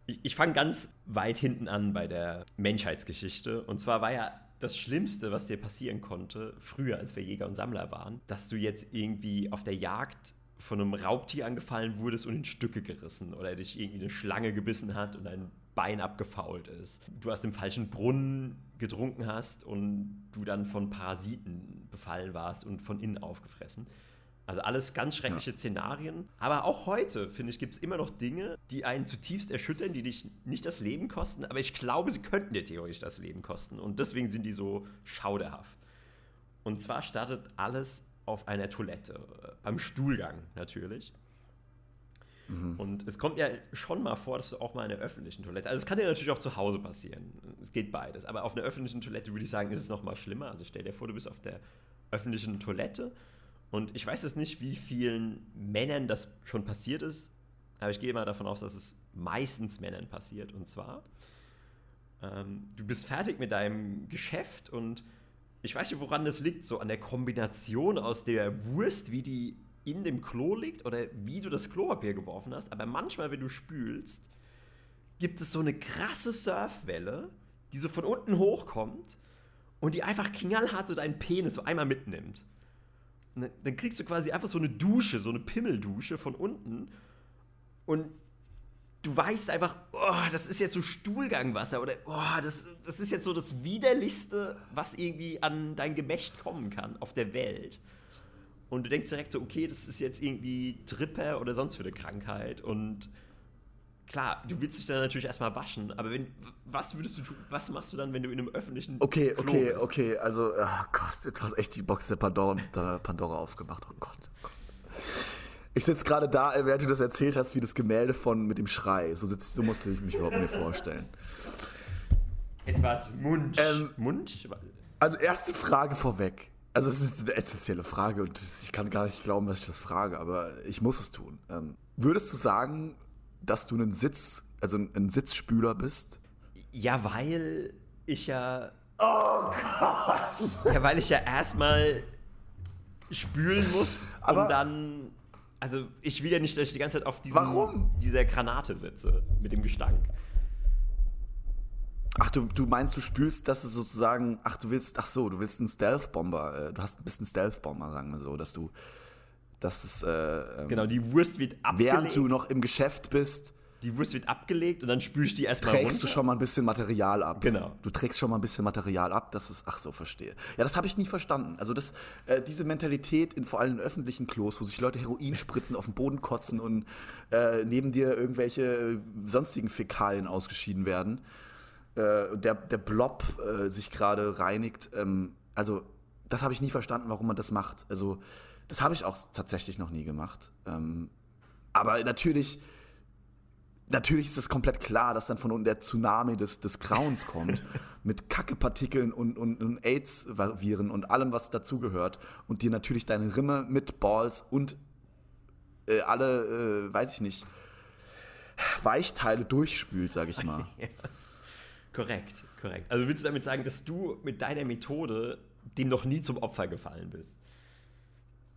ich, ich fange ganz weit hinten an bei der Menschheitsgeschichte. Und zwar war ja das Schlimmste, was dir passieren konnte, früher, als wir Jäger und Sammler waren, dass du jetzt irgendwie auf der Jagd von einem Raubtier angefallen wurdest und in Stücke gerissen oder dich irgendwie eine Schlange gebissen hat und dein Bein abgefault ist. Du aus dem falschen Brunnen getrunken hast und du dann von Parasiten befallen warst und von innen aufgefressen. Also alles ganz schreckliche ja. Szenarien. Aber auch heute, finde ich, gibt es immer noch Dinge, die einen zutiefst erschüttern, die dich nicht das Leben kosten, aber ich glaube, sie könnten dir theoretisch das Leben kosten. Und deswegen sind die so schauderhaft. Und zwar startet alles auf einer Toilette, beim Stuhlgang natürlich. Mhm. Und es kommt ja schon mal vor, dass du auch mal in der öffentlichen Toilette, also es kann dir natürlich auch zu Hause passieren, es geht beides, aber auf einer öffentlichen Toilette würde ich sagen, ist es noch mal schlimmer. Also stell dir vor, du bist auf der öffentlichen Toilette und ich weiß jetzt nicht, wie vielen Männern das schon passiert ist, aber ich gehe mal davon aus, dass es meistens Männern passiert. Und zwar, ähm, du bist fertig mit deinem Geschäft und ich weiß nicht, woran das liegt, so an der Kombination aus der Wurst, wie die in dem Klo liegt oder wie du das Klopapier geworfen hast. Aber manchmal, wenn du spülst, gibt es so eine krasse Surfwelle, die so von unten hochkommt und die einfach knallhart so deinen Penis so einmal mitnimmt. Ne, dann kriegst du quasi einfach so eine Dusche, so eine Pimmeldusche von unten. Und du weißt einfach, oh, das ist jetzt so Stuhlgangwasser oder oh, das, das ist jetzt so das Widerlichste, was irgendwie an dein Gemächt kommen kann auf der Welt. Und du denkst direkt so, okay, das ist jetzt irgendwie Tripper oder sonst für eine Krankheit. Und klar, du willst dich dann natürlich erstmal waschen, aber wenn, was würdest du tun, was machst du dann, wenn du in einem öffentlichen Okay, Klo okay, bist? okay, also, oh Gott, du hast echt die Box der Pandora, der Pandora aufgemacht, oh Gott. Oh Gott. Ich sitze gerade da, während du das erzählt hast, wie das Gemälde von mit dem Schrei. So, sitz, so musste ich mich überhaupt mir vorstellen. Edward Mund. Ähm, Mund? Also erste Frage vorweg. Also es ist eine essentielle Frage und ich kann gar nicht glauben, dass ich das frage, aber ich muss es tun. Ähm, würdest du sagen, dass du ein Sitz, also ein Sitzspüler bist? Ja, weil ich ja. Oh Gott! Ja, weil ich ja erstmal spülen muss Aber und dann. Also ich will ja nicht, dass ich die ganze Zeit auf diesem, dieser Granate sitze mit dem Gestank. Ach, du, du meinst, du spülst, dass es sozusagen, ach, du willst, ach so, du willst einen Stealth-Bomber, äh, du hast, bist ein Stealth-Bomber, sagen wir so, dass du das ist, äh, ähm, genau, die Wurst wird abgelegt. Während du noch im Geschäft bist. Die Wurst wird abgelegt und dann spülst du die erstmal Trägst runter. du schon mal ein bisschen Material ab. Genau. Du trägst schon mal ein bisschen Material ab, das ist, ach so, verstehe. Ja, das habe ich nie verstanden. Also das, äh, diese Mentalität in vor allem in öffentlichen Klos, wo sich Leute Heroin spritzen, auf den Boden kotzen und äh, neben dir irgendwelche äh, sonstigen Fäkalien ausgeschieden werden, äh, der, der Blob äh, sich gerade reinigt. Ähm, also das habe ich nie verstanden, warum man das macht. Also das habe ich auch tatsächlich noch nie gemacht. Ähm, aber natürlich, natürlich ist es komplett klar, dass dann von unten der Tsunami des, des Grauens kommt. mit Kackepartikeln und, und, und AIDS-Viren und allem, was dazugehört. Und dir natürlich deine Rimme mit Balls und äh, alle, äh, weiß ich nicht, Weichteile durchspült, sag ich mal. ja. Korrekt, korrekt. Also willst du damit sagen, dass du mit deiner Methode dem noch nie zum Opfer gefallen bist?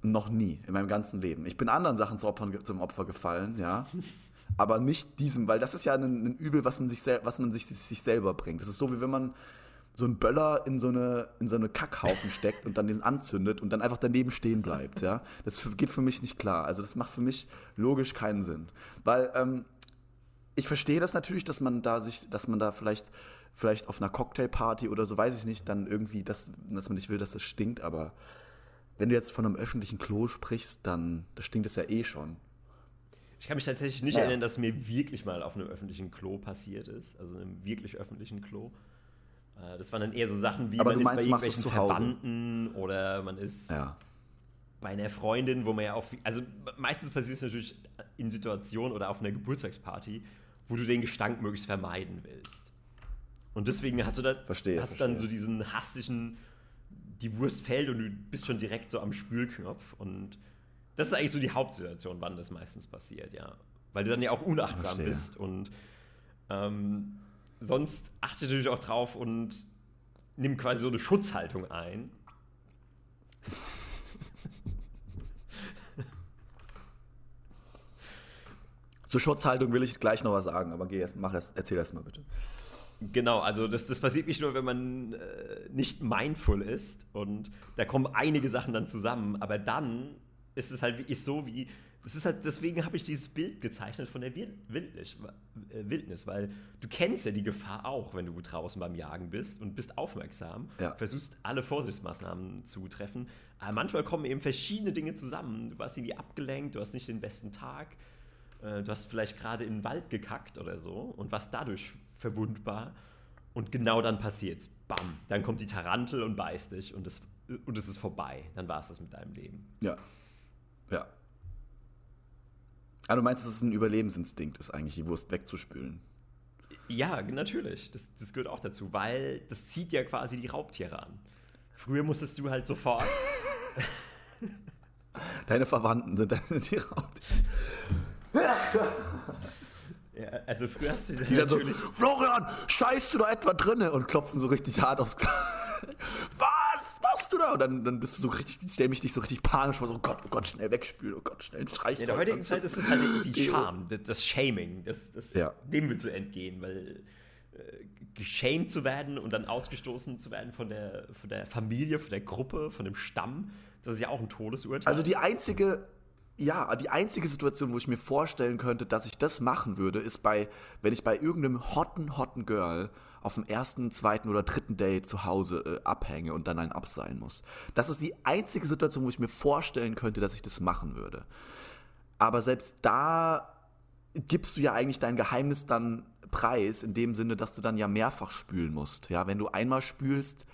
Noch nie in meinem ganzen Leben. Ich bin anderen Sachen zum Opfer, zum Opfer gefallen, ja. Aber nicht diesem, weil das ist ja ein, ein Übel, was man, sich, was man sich, sich selber bringt. Das ist so, wie wenn man so einen Böller in so eine, in so eine Kackhaufen steckt und dann den anzündet und dann einfach daneben stehen bleibt, ja. Das geht für mich nicht klar. Also das macht für mich logisch keinen Sinn. Weil ähm, ich verstehe das natürlich, dass man da sich, dass man da vielleicht, vielleicht auf einer Cocktailparty oder so, weiß ich nicht, dann irgendwie, dass, dass man nicht will, dass das stinkt, aber wenn du jetzt von einem öffentlichen Klo sprichst, dann das stinkt es ja eh schon. Ich kann mich tatsächlich nicht naja. erinnern, dass mir wirklich mal auf einem öffentlichen Klo passiert ist, also einem wirklich öffentlichen Klo. Äh, das waren dann eher so Sachen wie Aber man ist meinst, bei irgendwelchen Verwandten oder man ist ja. bei einer Freundin, wo man ja auch, also meistens passiert es natürlich in Situationen oder auf einer Geburtstagsparty, wo du den Gestank möglichst vermeiden willst. Und deswegen hast du dann, verstehe, hast verstehe. dann so diesen hastigen, die Wurst fällt und du bist schon direkt so am Spülknopf. Und das ist eigentlich so die Hauptsituation, wann das meistens passiert, ja. Weil du dann ja auch unachtsam Verstehe. bist und ähm, sonst achte natürlich auch drauf und nimm quasi so eine Schutzhaltung ein. Zur Schutzhaltung will ich gleich noch was sagen, aber geh erst, mach erst, erzähl erst mal bitte. Genau, also das, das passiert nicht nur, wenn man äh, nicht mindful ist und da kommen einige Sachen dann zusammen, aber dann ist es halt wirklich so wie, das ist halt, deswegen habe ich dieses Bild gezeichnet von der Wildnis, äh, Wildnis, weil du kennst ja die Gefahr auch, wenn du draußen beim Jagen bist und bist aufmerksam, Ja. versuchst alle Vorsichtsmaßnahmen zu treffen, aber manchmal kommen eben verschiedene Dinge zusammen, du warst irgendwie abgelenkt, du hast nicht den besten Tag, äh, du hast vielleicht gerade in den Wald gekackt oder so und warst dadurch verwundbar. Und genau dann passiert's. Bam. Dann kommt die Tarantel und beißt dich und es, und es ist vorbei. Dann war es das mit deinem Leben. Ja. Ja. Ah, du meinst, dass es ein Überlebensinstinkt ist, eigentlich, die Wurst wegzuspülen. Ja, natürlich. Das, das gehört auch dazu, weil das zieht ja quasi die Raubtiere an. Früher musstest du halt sofort. Deine Verwandten sind deine Tiere. Ja, also früher hast du dann Die dann so, natürlich. Florian, scheißt du da etwa drinne? Und klopfen so richtig hart aufs. Was machst du da? Und dann, dann bist du so richtig, stell mich dich so richtig panisch vor, so, oh Gott, oh Gott, schnell wegspülen, oh Gott, schnell streichen. In der heutigen Zeit ist es halt die Scham, das- Shaming, das, das, Ja. dem willst du entgehen, weil äh, geshamed zu werden und dann ausgestoßen zu werden von der, von der Familie, von der Gruppe, von dem Stamm, das ist ja auch ein Todesurteil. Also die einzige, ja, die einzige Situation, wo ich mir vorstellen könnte, dass ich das machen würde, ist bei, wenn ich bei irgendeinem hotten, hotten Girl auf dem ersten, zweiten oder dritten Date zu Hause äh, abhänge und dann ein abseilen muss. Das ist die einzige Situation, wo ich mir vorstellen könnte, dass ich das machen würde. Aber selbst da gibst du ja eigentlich dein Geheimnis dann preis, in dem Sinne, dass du dann ja mehrfach spülen musst. Ja, wenn du einmal spülst,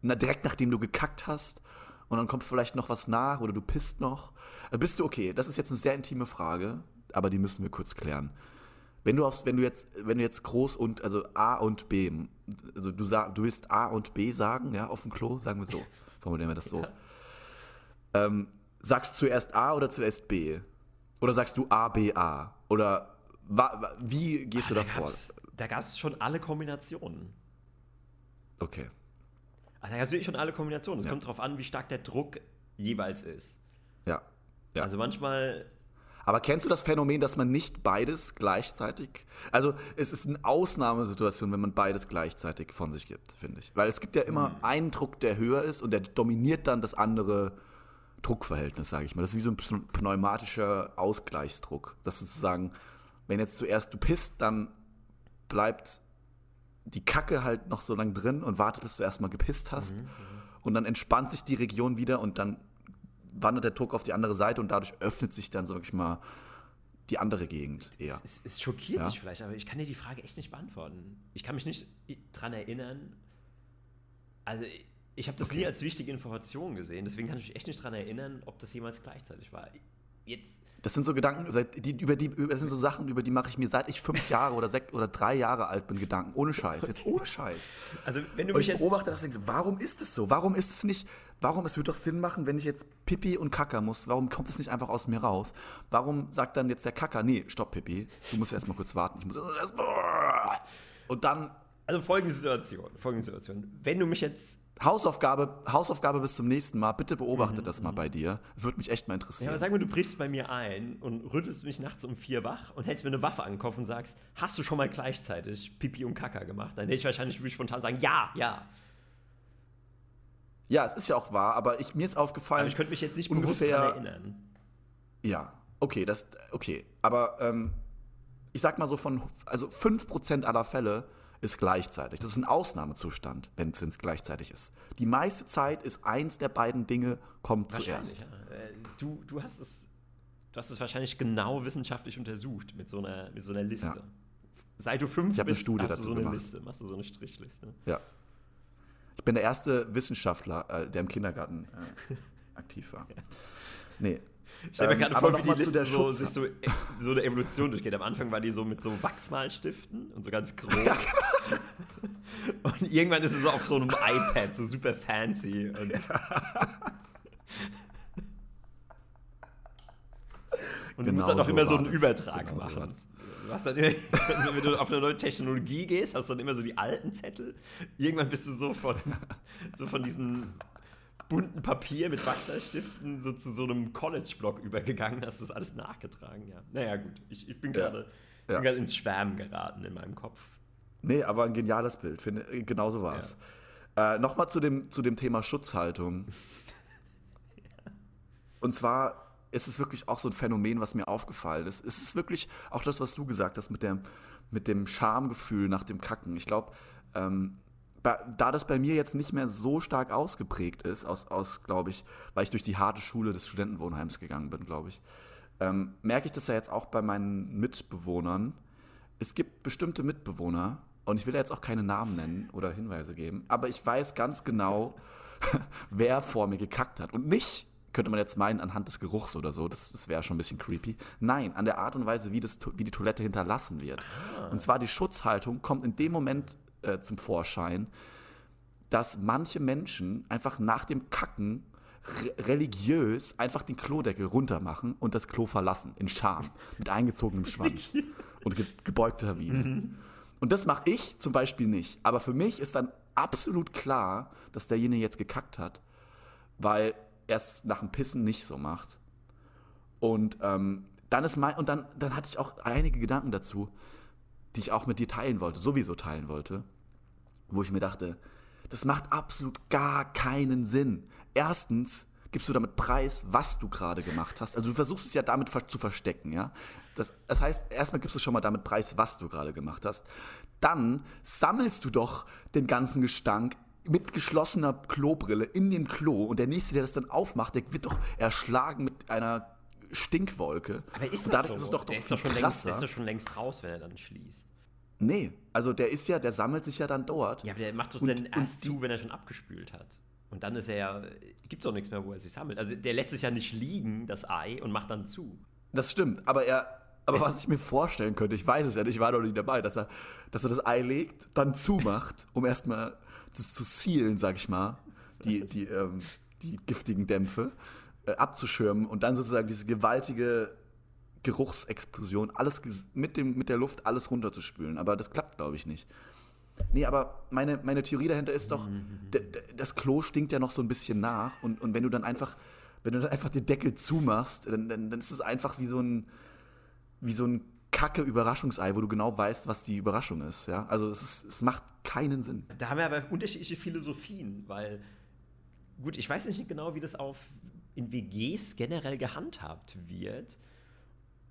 na, direkt nachdem du gekackt hast, und dann kommt vielleicht noch was nach oder du pisst noch, äh, bist du okay. Das ist jetzt eine sehr intime Frage, aber die müssen wir kurz klären. Wenn du, aufs, wenn du jetzt, wenn du jetzt groß und, also A und B, also du, sag, du willst A und B sagen, ja, auf dem Klo, sagen wir so, formulieren wir das so. Ähm, sagst du zuerst A oder zuerst B? Oder sagst du A, B, A? Oder wie gehst du da vor? gab's- da gab es schon alle Kombinationen. Okay. Also da gab es wirklich schon alle Kombinationen. Es Ja. kommt darauf an, wie stark der Druck jeweils ist. Ja. ja. Also manchmal Aber kennst du das Phänomen, dass man nicht beides gleichzeitig. Also, es ist eine Ausnahmesituation, wenn man beides gleichzeitig von sich gibt, finde ich. Weil es gibt ja immer einen Druck, der höher ist und der dominiert dann das andere Druckverhältnis, sage ich mal. Das ist wie so ein pn- pneumatischer Ausgleichsdruck. Dass sozusagen, wenn jetzt zuerst du pisst, dann bleibt die Kacke halt noch so lang drin und wartet, bis du erstmal gepisst hast. Und dann entspannt sich die Region wieder und dann wandert der Druck auf die andere Seite und dadurch öffnet sich dann, sag ich mal, die andere Gegend eher. Es, es schockiert Ja. dich vielleicht, aber ich kann dir die Frage echt nicht beantworten. Ich kann mich nicht dran erinnern. Also, ich, ich habe das nie als wichtige Information gesehen, deswegen kann ich mich echt nicht dran erinnern, ob das jemals gleichzeitig war. Jetzt. Das sind so Gedanken, seit, die, über die, das sind so Sachen, über die mache ich mir, seit ich fünf Jahre oder sechs oder drei Jahre alt bin, Gedanken. Ohne Scheiß. Jetzt ohne Scheiß. Also, wenn du Und mich ich jetzt. beobachte das und warum ist es so? Warum ist es nicht, warum, es würde doch Sinn machen, wenn ich jetzt Pipi und Kacker muss, warum kommt es nicht einfach aus mir raus? Warum sagt dann jetzt der Kacker, nee, stopp Pipi, du musst erst mal kurz warten, ich muss erst mal. Und dann Also, folgende Situation. Folgende Situation. Wenn du mich jetzt. Hausaufgabe, Hausaufgabe bis zum nächsten Mal, bitte beobachte das mal bei dir. Das würde mich echt mal Ja, interessieren. aber sag mal, du brichst bei mir ein und rüttelst mich nachts um vier wach und hältst mir eine Waffe an den Kopf und sagst, hast du schon mal gleichzeitig Pipi und Kaka gemacht? Dann hätte ich wahrscheinlich spontan sagen, ja, ja. ja, es ist ja auch wahr, aber ich, mir ist aufgefallen. Aber ich könnte mich jetzt nicht ungefähr- bewusst daran erinnern. Ja, okay, das, okay. Aber ähm, ich sag mal so von, also 5% aller Fälle ist gleichzeitig. Das ist ein Ausnahmezustand, wenn es gleichzeitig ist. Die meiste Zeit ist eins der beiden Dinge kommt zuerst. ja. Äh, Du, du hast es. Du hast es wahrscheinlich genau wissenschaftlich untersucht mit so einer, mit so einer Liste. Ja. Seit du fünf Ich hab eine bist, Studie hast du so eine gemacht. Liste, machst du so eine Strichliste. Ja. Ich bin der erste Wissenschaftler, äh, der im Kindergarten äh, aktiv war. Nee. Ich stelle mir gerade vor, wie die Liste so, sich so, so eine Evolution durchgeht. Am Anfang war die so mit so Wachsmalstiften und so ganz grob. Ja, genau. Und irgendwann ist es so auf so einem iPad, so super fancy. Und Und genau du musst dann auch so immer so einen Übertrag genau machen. Du hast dann immer, wenn du auf eine neue Technologie gehst, hast du dann immer so die alten Zettel. Irgendwann bist du so von, so von diesen bunten Papier mit Wachserstiften so zu so einem College-Block übergegangen, hast das alles nachgetragen, ja. Naja, gut, ich, ich bin gerade ja. ja. ins Schwärmen geraten in meinem Kopf. Nee, aber ein geniales Bild, finde genauso war es. Ja. Äh, Nochmal zu dem, zu dem Thema Schutzhaltung. ja. Und zwar ist es wirklich auch so ein Phänomen, was mir aufgefallen ist. Es ist wirklich auch das, was du gesagt hast mit, der, mit dem Schamgefühl nach dem Kacken. Ich glaube, ähm, da das bei mir jetzt nicht mehr so stark ausgeprägt ist, aus, aus glaube ich, weil ich durch die harte Schule des Studentenwohnheims gegangen bin, glaube ich, ähm, merke ich das ja jetzt auch bei meinen Mitbewohnern. Es gibt bestimmte Mitbewohner, und ich will ja jetzt auch keine Namen nennen oder Hinweise geben, aber ich weiß ganz genau, wer vor mir gekackt hat. Und nicht, könnte man jetzt meinen, anhand des Geruchs oder so, das, das wäre schon ein bisschen creepy. Nein, an der Art und Weise, wie, das, wie die Toilette hinterlassen wird. Ah. Und zwar die Schutzhaltung kommt in dem Moment äh, zum Vorschein, dass manche Menschen einfach nach dem Kacken religiös einfach den Klodeckel runter machen und das Klo verlassen, in Scham, mit eingezogenem Schwanz und ge gebeugter Miene. Mhm. Und das mache ich zum Beispiel nicht. Aber für mich ist dann absolut klar, dass derjenige jetzt gekackt hat, weil er es nach dem Pissen nicht so macht. Und ähm, dann ist mein, und dann, dann hatte ich auch einige Gedanken dazu, die ich auch mit dir teilen wollte, sowieso teilen wollte wo ich mir dachte, das macht absolut gar keinen Sinn. Erstens gibst du damit preis, was du gerade gemacht hast. Also du versuchst es ja damit zu verstecken, ja. Das, das heißt, erstmal gibst du schon mal damit preis, was du gerade gemacht hast. Dann sammelst du doch den ganzen Gestank mit geschlossener Klobrille in dem Klo und der nächste, der das dann aufmacht, der wird doch erschlagen mit einer Stinkwolke. Aber ist das so? Ist doch der, ist doch schon längst, der ist doch schon längst raus, wenn er dann schließt. Nee, also der ist ja, der sammelt sich ja dann dort. Ja, aber der macht doch und, dann erst zu, wenn er schon abgespült hat. Und dann ist er ja, gibt es auch nichts mehr, wo er sich sammelt. Also der lässt sich ja nicht liegen, das Ei, und macht dann zu. Das stimmt, aber er, aber was ich mir vorstellen könnte, ich weiß es ja nicht, ich war noch nicht dabei, dass er, dass er das Ei legt, dann zumacht, um erstmal das zu sealen, sag ich mal, die, die, ähm, die giftigen Dämpfe abzuschirmen und dann sozusagen diese gewaltige Geruchsexplosion, alles mit, dem, mit der Luft alles runterzuspülen. Aber das klappt, glaube ich, nicht. Nee, aber meine, meine Theorie dahinter ist doch, das Klo stinkt ja noch so ein bisschen nach. Und, und wenn du dann einfach, wenn du dann einfach den Deckel zumachst, dann, dann, dann ist es einfach wie so ein, wie so ein kacke Überraschungsei, wo du genau weißt, was die Überraschung ist. Ja? Also es, ist, es macht keinen Sinn. Da haben wir aber unterschiedliche Philosophien, weil, gut, ich weiß nicht genau, wie das auf in WGs generell gehandhabt wird.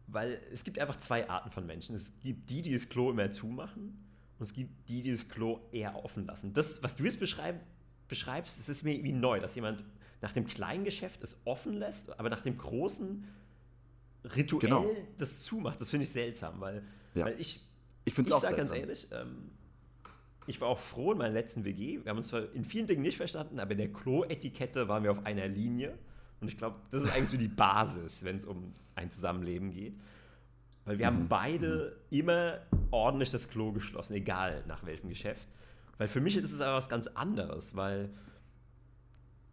Weil es gibt einfach zwei Arten von Menschen. Es gibt die, die das Klo immer zumachen und es gibt die, die das Klo eher offen lassen. Das, was du jetzt beschreib, beschreibst, das ist mir irgendwie neu, dass jemand nach dem kleinen Geschäft es offen lässt, aber nach dem großen rituell genau. das zumacht. Das finde ich seltsam, weil, ja. weil ich, ich, ich sage ganz ehrlich, ähm, ich war auch froh in meiner letzten WG. Wir haben uns zwar in vielen Dingen nicht verstanden, aber in der Klo-Etikette waren wir auf einer Linie. Und ich glaube, das ist eigentlich so die Basis, wenn es um ein Zusammenleben geht. Weil wir mhm. haben beide mhm. immer ordentlich das Klo geschlossen, egal nach welchem Geschäft. Weil für mich ist es aber was ganz anderes, weil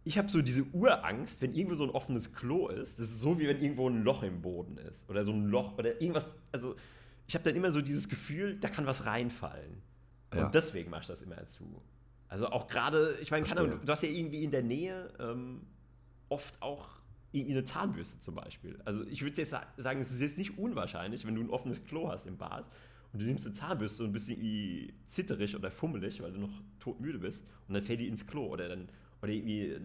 ich habe so diese Urangst, wenn irgendwo so ein offenes Klo ist. Das ist so, wie wenn irgendwo ein Loch im Boden ist. Oder so ein Loch oder irgendwas. Also, ich habe dann immer so dieses Gefühl, da kann was reinfallen. Ja. Und deswegen mache ich das immer zu. Also auch gerade, ich meine, du hast ja irgendwie in der Nähe ähm, oft auch irgendwie eine Zahnbürste zum Beispiel. Also ich würde jetzt sagen, es ist jetzt nicht unwahrscheinlich, wenn du ein offenes Klo hast im Bad und du nimmst eine Zahnbürste und bist irgendwie zitterig oder fummelig, weil du noch todmüde bist und dann fällt die ins Klo oder dann oder irgendwie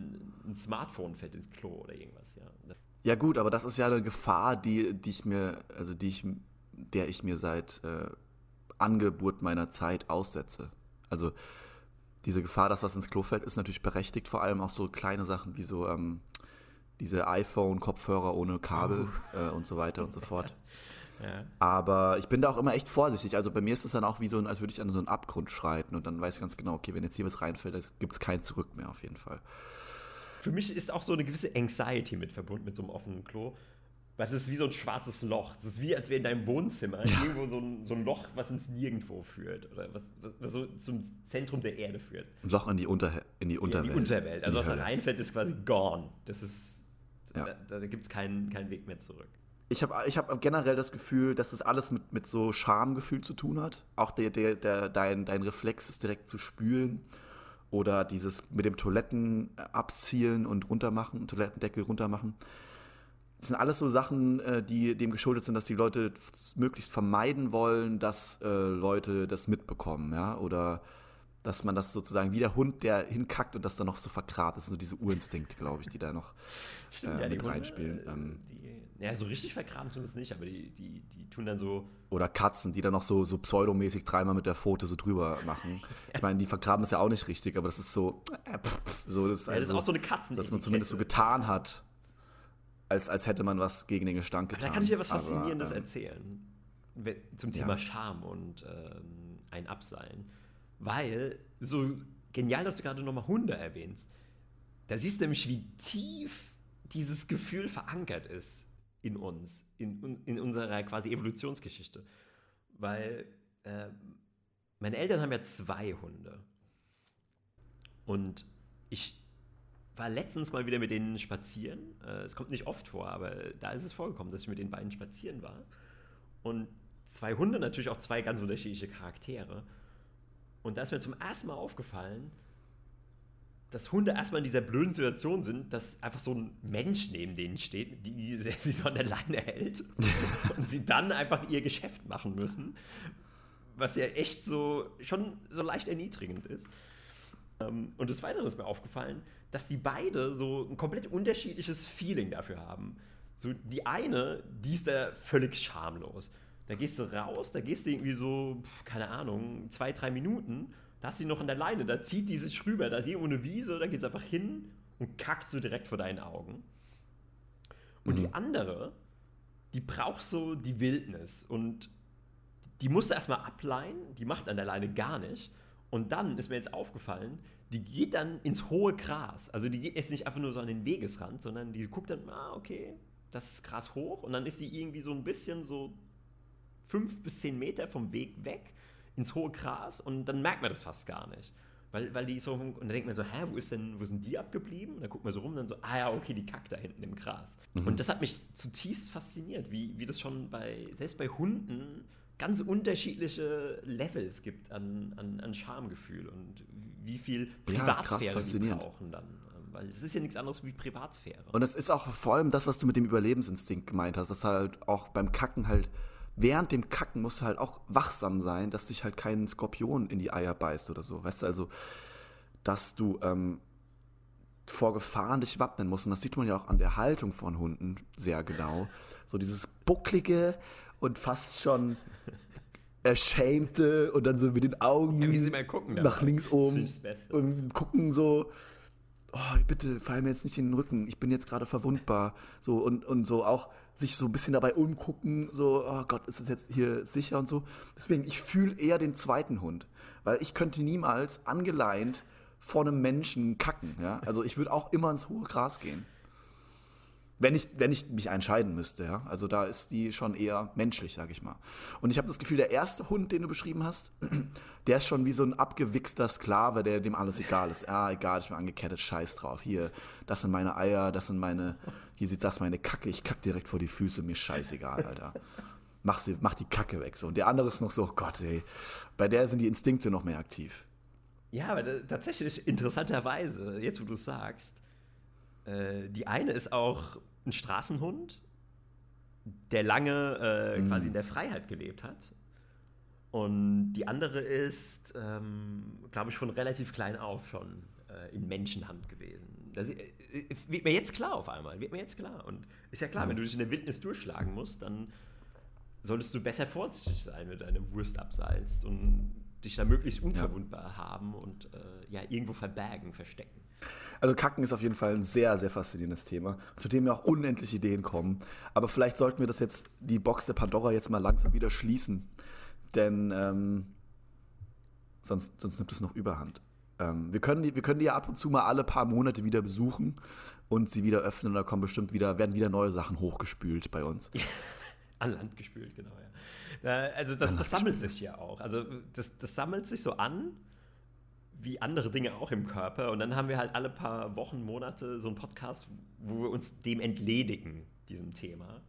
ein Smartphone fällt ins Klo oder irgendwas, ja. Ja gut, aber das ist ja eine Gefahr, die, die ich mir, also die ich, der ich mir seit äh, Angeburt meiner Zeit aussetze. Also diese Gefahr, dass was ins Klo fällt, ist natürlich berechtigt, vor allem auch so kleine Sachen wie so ähm, diese iPhone-Kopfhörer ohne Kabel oh. äh, und so weiter und so fort. ja. Aber ich bin da auch immer echt vorsichtig. Also bei mir ist es dann auch wie so, als würde ich an so einen Abgrund schreiten und dann weiß ich ganz genau, okay, wenn jetzt hier was reinfällt, gibt es kein Zurück mehr auf jeden Fall. für mich ist auch so eine gewisse Anxiety mit verbunden mit so einem offenen Klo. Weil das ist wie so ein schwarzes Loch. Das ist wie, als wäre in deinem Wohnzimmer ja. irgendwo so ein, so ein Loch, was ins Nirgendwo führt. Oder was, was, was, so zum Zentrum der Erde führt. Ein Loch in die, Unter in die Unterwelt. In die Unterwelt. Also was da reinfällt, ist quasi gone. Das ist. Ja. Da, da gibt es keinen, keinen Weg mehr zurück. Ich habe ich hab generell das Gefühl, dass das alles mit, mit so Schamgefühl zu tun hat. Auch der, der, der, dein, dein Reflex ist direkt zu spülen. Oder dieses mit dem Toiletten abzielen und runtermachen, Toilettendeckel runtermachen. Das sind alles so Sachen, äh, die dem geschuldet sind, dass die Leute möglichst vermeiden wollen, dass äh, Leute das mitbekommen, ja, oder dass man das sozusagen wie der Hund, der hinkackt und das dann noch so vergrabt. Das sind so diese Urinstinkte, glaube ich, die da noch Stimmt, äh, ja, mit Hunde, reinspielen. Ähm, die, ja, so richtig vergraben tun es nicht, aber die, die, die tun dann so. Oder Katzen, die dann noch so, so pseudomäßig dreimal mit der Pfote so drüber machen. Ich meine, die vergraben es ja auch nicht richtig, aber das ist so. Äh, pff, so das ist, ja, das ist also auch so eine Katzen. Dass man zumindest so getan hat als, als hätte man was gegen den Gestank getan. da kann ich dir was Faszinierendes Aber, ähm, erzählen. Zum Thema ja. Scham und ähm, ein Abseilen. Weil, so genial, dass du gerade nochmal Hunde erwähnst. Da siehst du nämlich, wie tief dieses Gefühl verankert ist in uns, in, in unserer quasi Evolutionsgeschichte. Weil äh, meine Eltern haben ja zwei Hunde. Und ich war letztens mal wieder mit denen spazieren. Äh, es kommt nicht oft vor, aber da ist es vorgekommen, dass ich mit den beiden spazieren war. Und zwei Hunde, natürlich auch zwei ganz unterschiedliche Charaktere. Und da ist mir zum ersten Mal aufgefallen, dass Hunde erstmal in dieser blöden Situation sind, dass einfach so ein Mensch neben denen steht, die, die sie so an der Leine hält und sie dann einfach ihr Geschäft machen müssen, was ja echt so schon so leicht erniedrigend ist. Ähm, und des Weiteren ist mir aufgefallen, dass die beide so ein komplett unterschiedliches Feeling dafür haben. So die eine, die ist da völlig schamlos. Da gehst du raus, da gehst du irgendwie so, keine Ahnung, zwei, drei Minuten, da hast du noch an der Leine, da zieht die sich rüber, da ist irgendwo eine Wiese, da geht es einfach hin und kackt so direkt vor deinen Augen. Und mhm. die andere, die braucht so die Wildnis und die musst du erstmal ableihen, die macht an der Leine gar nicht. Und dann ist mir jetzt aufgefallen, die geht dann ins hohe Gras. Also die geht jetzt nicht einfach nur so an den Wegesrand, sondern die guckt dann, ah, okay, das ist Gras hoch und dann ist die irgendwie so ein bisschen so fünf bis zehn Meter vom Weg weg ins hohe Gras und dann merkt man das fast gar nicht. Weil, weil die so, und dann denkt man so, hä, wo ist denn, wo sind die abgeblieben? Und dann guckt man so rum und dann so, ah ja, okay, die kackt da hinten im Gras. Mhm. Und das hat mich zutiefst fasziniert, wie, wie das schon bei, selbst bei Hunden ganz unterschiedliche Levels gibt an, an, an Schamgefühl und wie viel Privatsphäre ja, die brauchen dann. Weil es ist ja nichts anderes wie Privatsphäre. Und es ist auch vor allem das, was du mit dem Überlebensinstinkt gemeint hast, dass halt auch beim Kacken halt, während dem Kacken musst du halt auch wachsam sein, dass dich halt kein Skorpion in die Eier beißt oder so. Weißt du, also, dass du ähm, vor Gefahren dich wappnen musst. Und das sieht man ja auch an der Haltung von Hunden sehr genau. So dieses bucklige und fast schon Erschämte und dann so mit den Augen ja, wie sie mal gucken, nach links oben und gucken so, oh, bitte fall mir jetzt nicht in den Rücken, ich bin jetzt gerade verwundbar. So und, und so auch sich so ein bisschen dabei umgucken, so, oh Gott, ist das jetzt hier sicher und so. Deswegen, ich fühle eher den zweiten Hund, weil ich könnte niemals angeleint vor einem Menschen kacken. Ja? Also ich würde auch immer ins hohe Gras gehen. Wenn ich, wenn ich mich entscheiden müsste, ja. Also da ist die schon eher menschlich, sag ich mal. Und ich habe das Gefühl, der erste Hund, den du beschrieben hast, der ist schon wie so ein abgewichster Sklave, der dem alles egal ist. Ja, egal, ich bin angekettet, scheiß drauf. Hier, das sind meine Eier, das sind meine, hier sieht das meine Kacke, ich kack direkt vor die Füße, mir scheißegal, Alter. Mach, sie, mach die Kacke weg. So. Und der andere ist noch so, oh Gott, ey. Bei der sind die Instinkte noch mehr aktiv. Ja, aber tatsächlich interessanterweise, jetzt wo du es sagst, äh, die eine ist auch ein Straßenhund, der lange äh, mm. quasi in der Freiheit gelebt hat. Und die andere ist, ähm, glaube ich, von relativ klein auf schon äh, in Menschenhand gewesen. Das äh, wird mir jetzt klar auf einmal, wird mir jetzt klar. Und ist ja klar, wenn du dich in der Wildnis durchschlagen musst, dann solltest du besser vorsichtig sein, wenn du deine Wurst abseilst und dich da möglichst unverwundbar ja. haben und äh, ja irgendwo verbergen, verstecken. Also Kacken ist auf jeden Fall ein sehr, sehr faszinierendes Thema, zu dem mir auch unendlich Ideen kommen. Aber vielleicht sollten wir das jetzt, die Box der Pandora jetzt mal langsam wieder schließen. Denn ähm, sonst, sonst nimmt es noch überhand. Ähm, wir, können die, wir können die ja ab und zu mal alle paar Monate wieder besuchen und sie wieder öffnen. Da kommen bestimmt wieder, werden wieder neue Sachen hochgespült bei uns. An Land gespült, genau, ja. Also das, das sammelt sich ja auch. Also das, das sammelt sich so an, wie andere Dinge auch im Körper. Und dann haben wir halt alle paar Wochen, Monate so einen Podcast, wo wir uns dem entledigen, diesem Thema.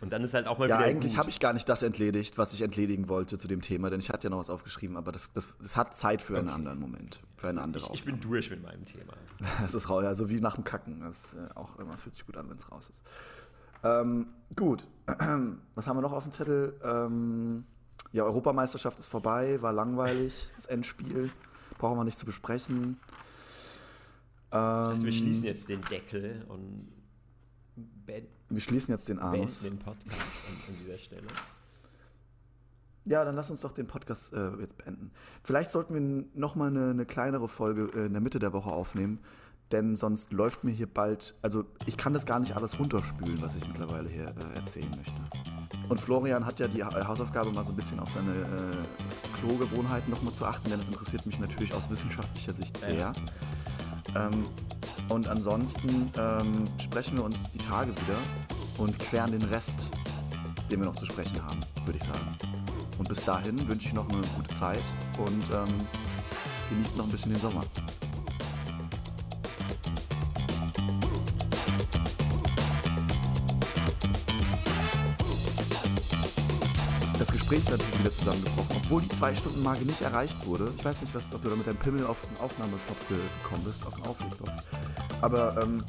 Und dann ist halt auch mal ja, wieder. Ja, eigentlich habe ich gar nicht das entledigt, was ich entledigen wollte zu dem Thema, denn ich hatte ja noch was aufgeschrieben, aber das, das, das hat Zeit für okay. einen anderen Moment, für eine andere ich, ich bin durch mit meinem Thema. Das ist raus, also wie nach dem Kacken. Das äh, auch immer fühlt sich gut an, wenn es raus ist. Ähm, gut, was haben wir noch auf dem Zettel? Ähm, ja, Europameisterschaft ist vorbei, war langweilig, das Endspiel, brauchen wir nicht zu besprechen. Ähm, wir schließen jetzt den Deckel und wir schließen jetzt den Anus. den Podcast an, an, dieser Stelle. Ja, dann lass uns doch den Podcast äh, jetzt beenden. Vielleicht sollten wir nochmal eine, eine kleinere Folge äh, in der Mitte der Woche aufnehmen, denn sonst läuft mir hier bald, also ich kann das gar nicht alles runterspülen, was ich mittlerweile hier äh, erzählen möchte. Und Florian hat ja die Hausaufgabe, mal so ein bisschen auf seine äh, Klogewohnheiten nochmal zu achten, denn das interessiert mich natürlich aus wissenschaftlicher Sicht sehr. Ähm, und ansonsten ähm, sprechen wir uns die Tage wieder und klären den Rest, den wir noch zu sprechen haben, würde ich sagen. Und bis dahin wünsche ich noch eine gute Zeit und ähm, genießt noch ein bisschen den Sommer. Gespräch ist natürlich wieder zusammengebrochen, obwohl die Zwei-Stunden-Marke nicht erreicht wurde. Ich weiß nicht, was, ob du da mit deinem Pimmel auf den Aufnahmeknopf gekommen bist, auf den Auflegknopf. Aber ähm,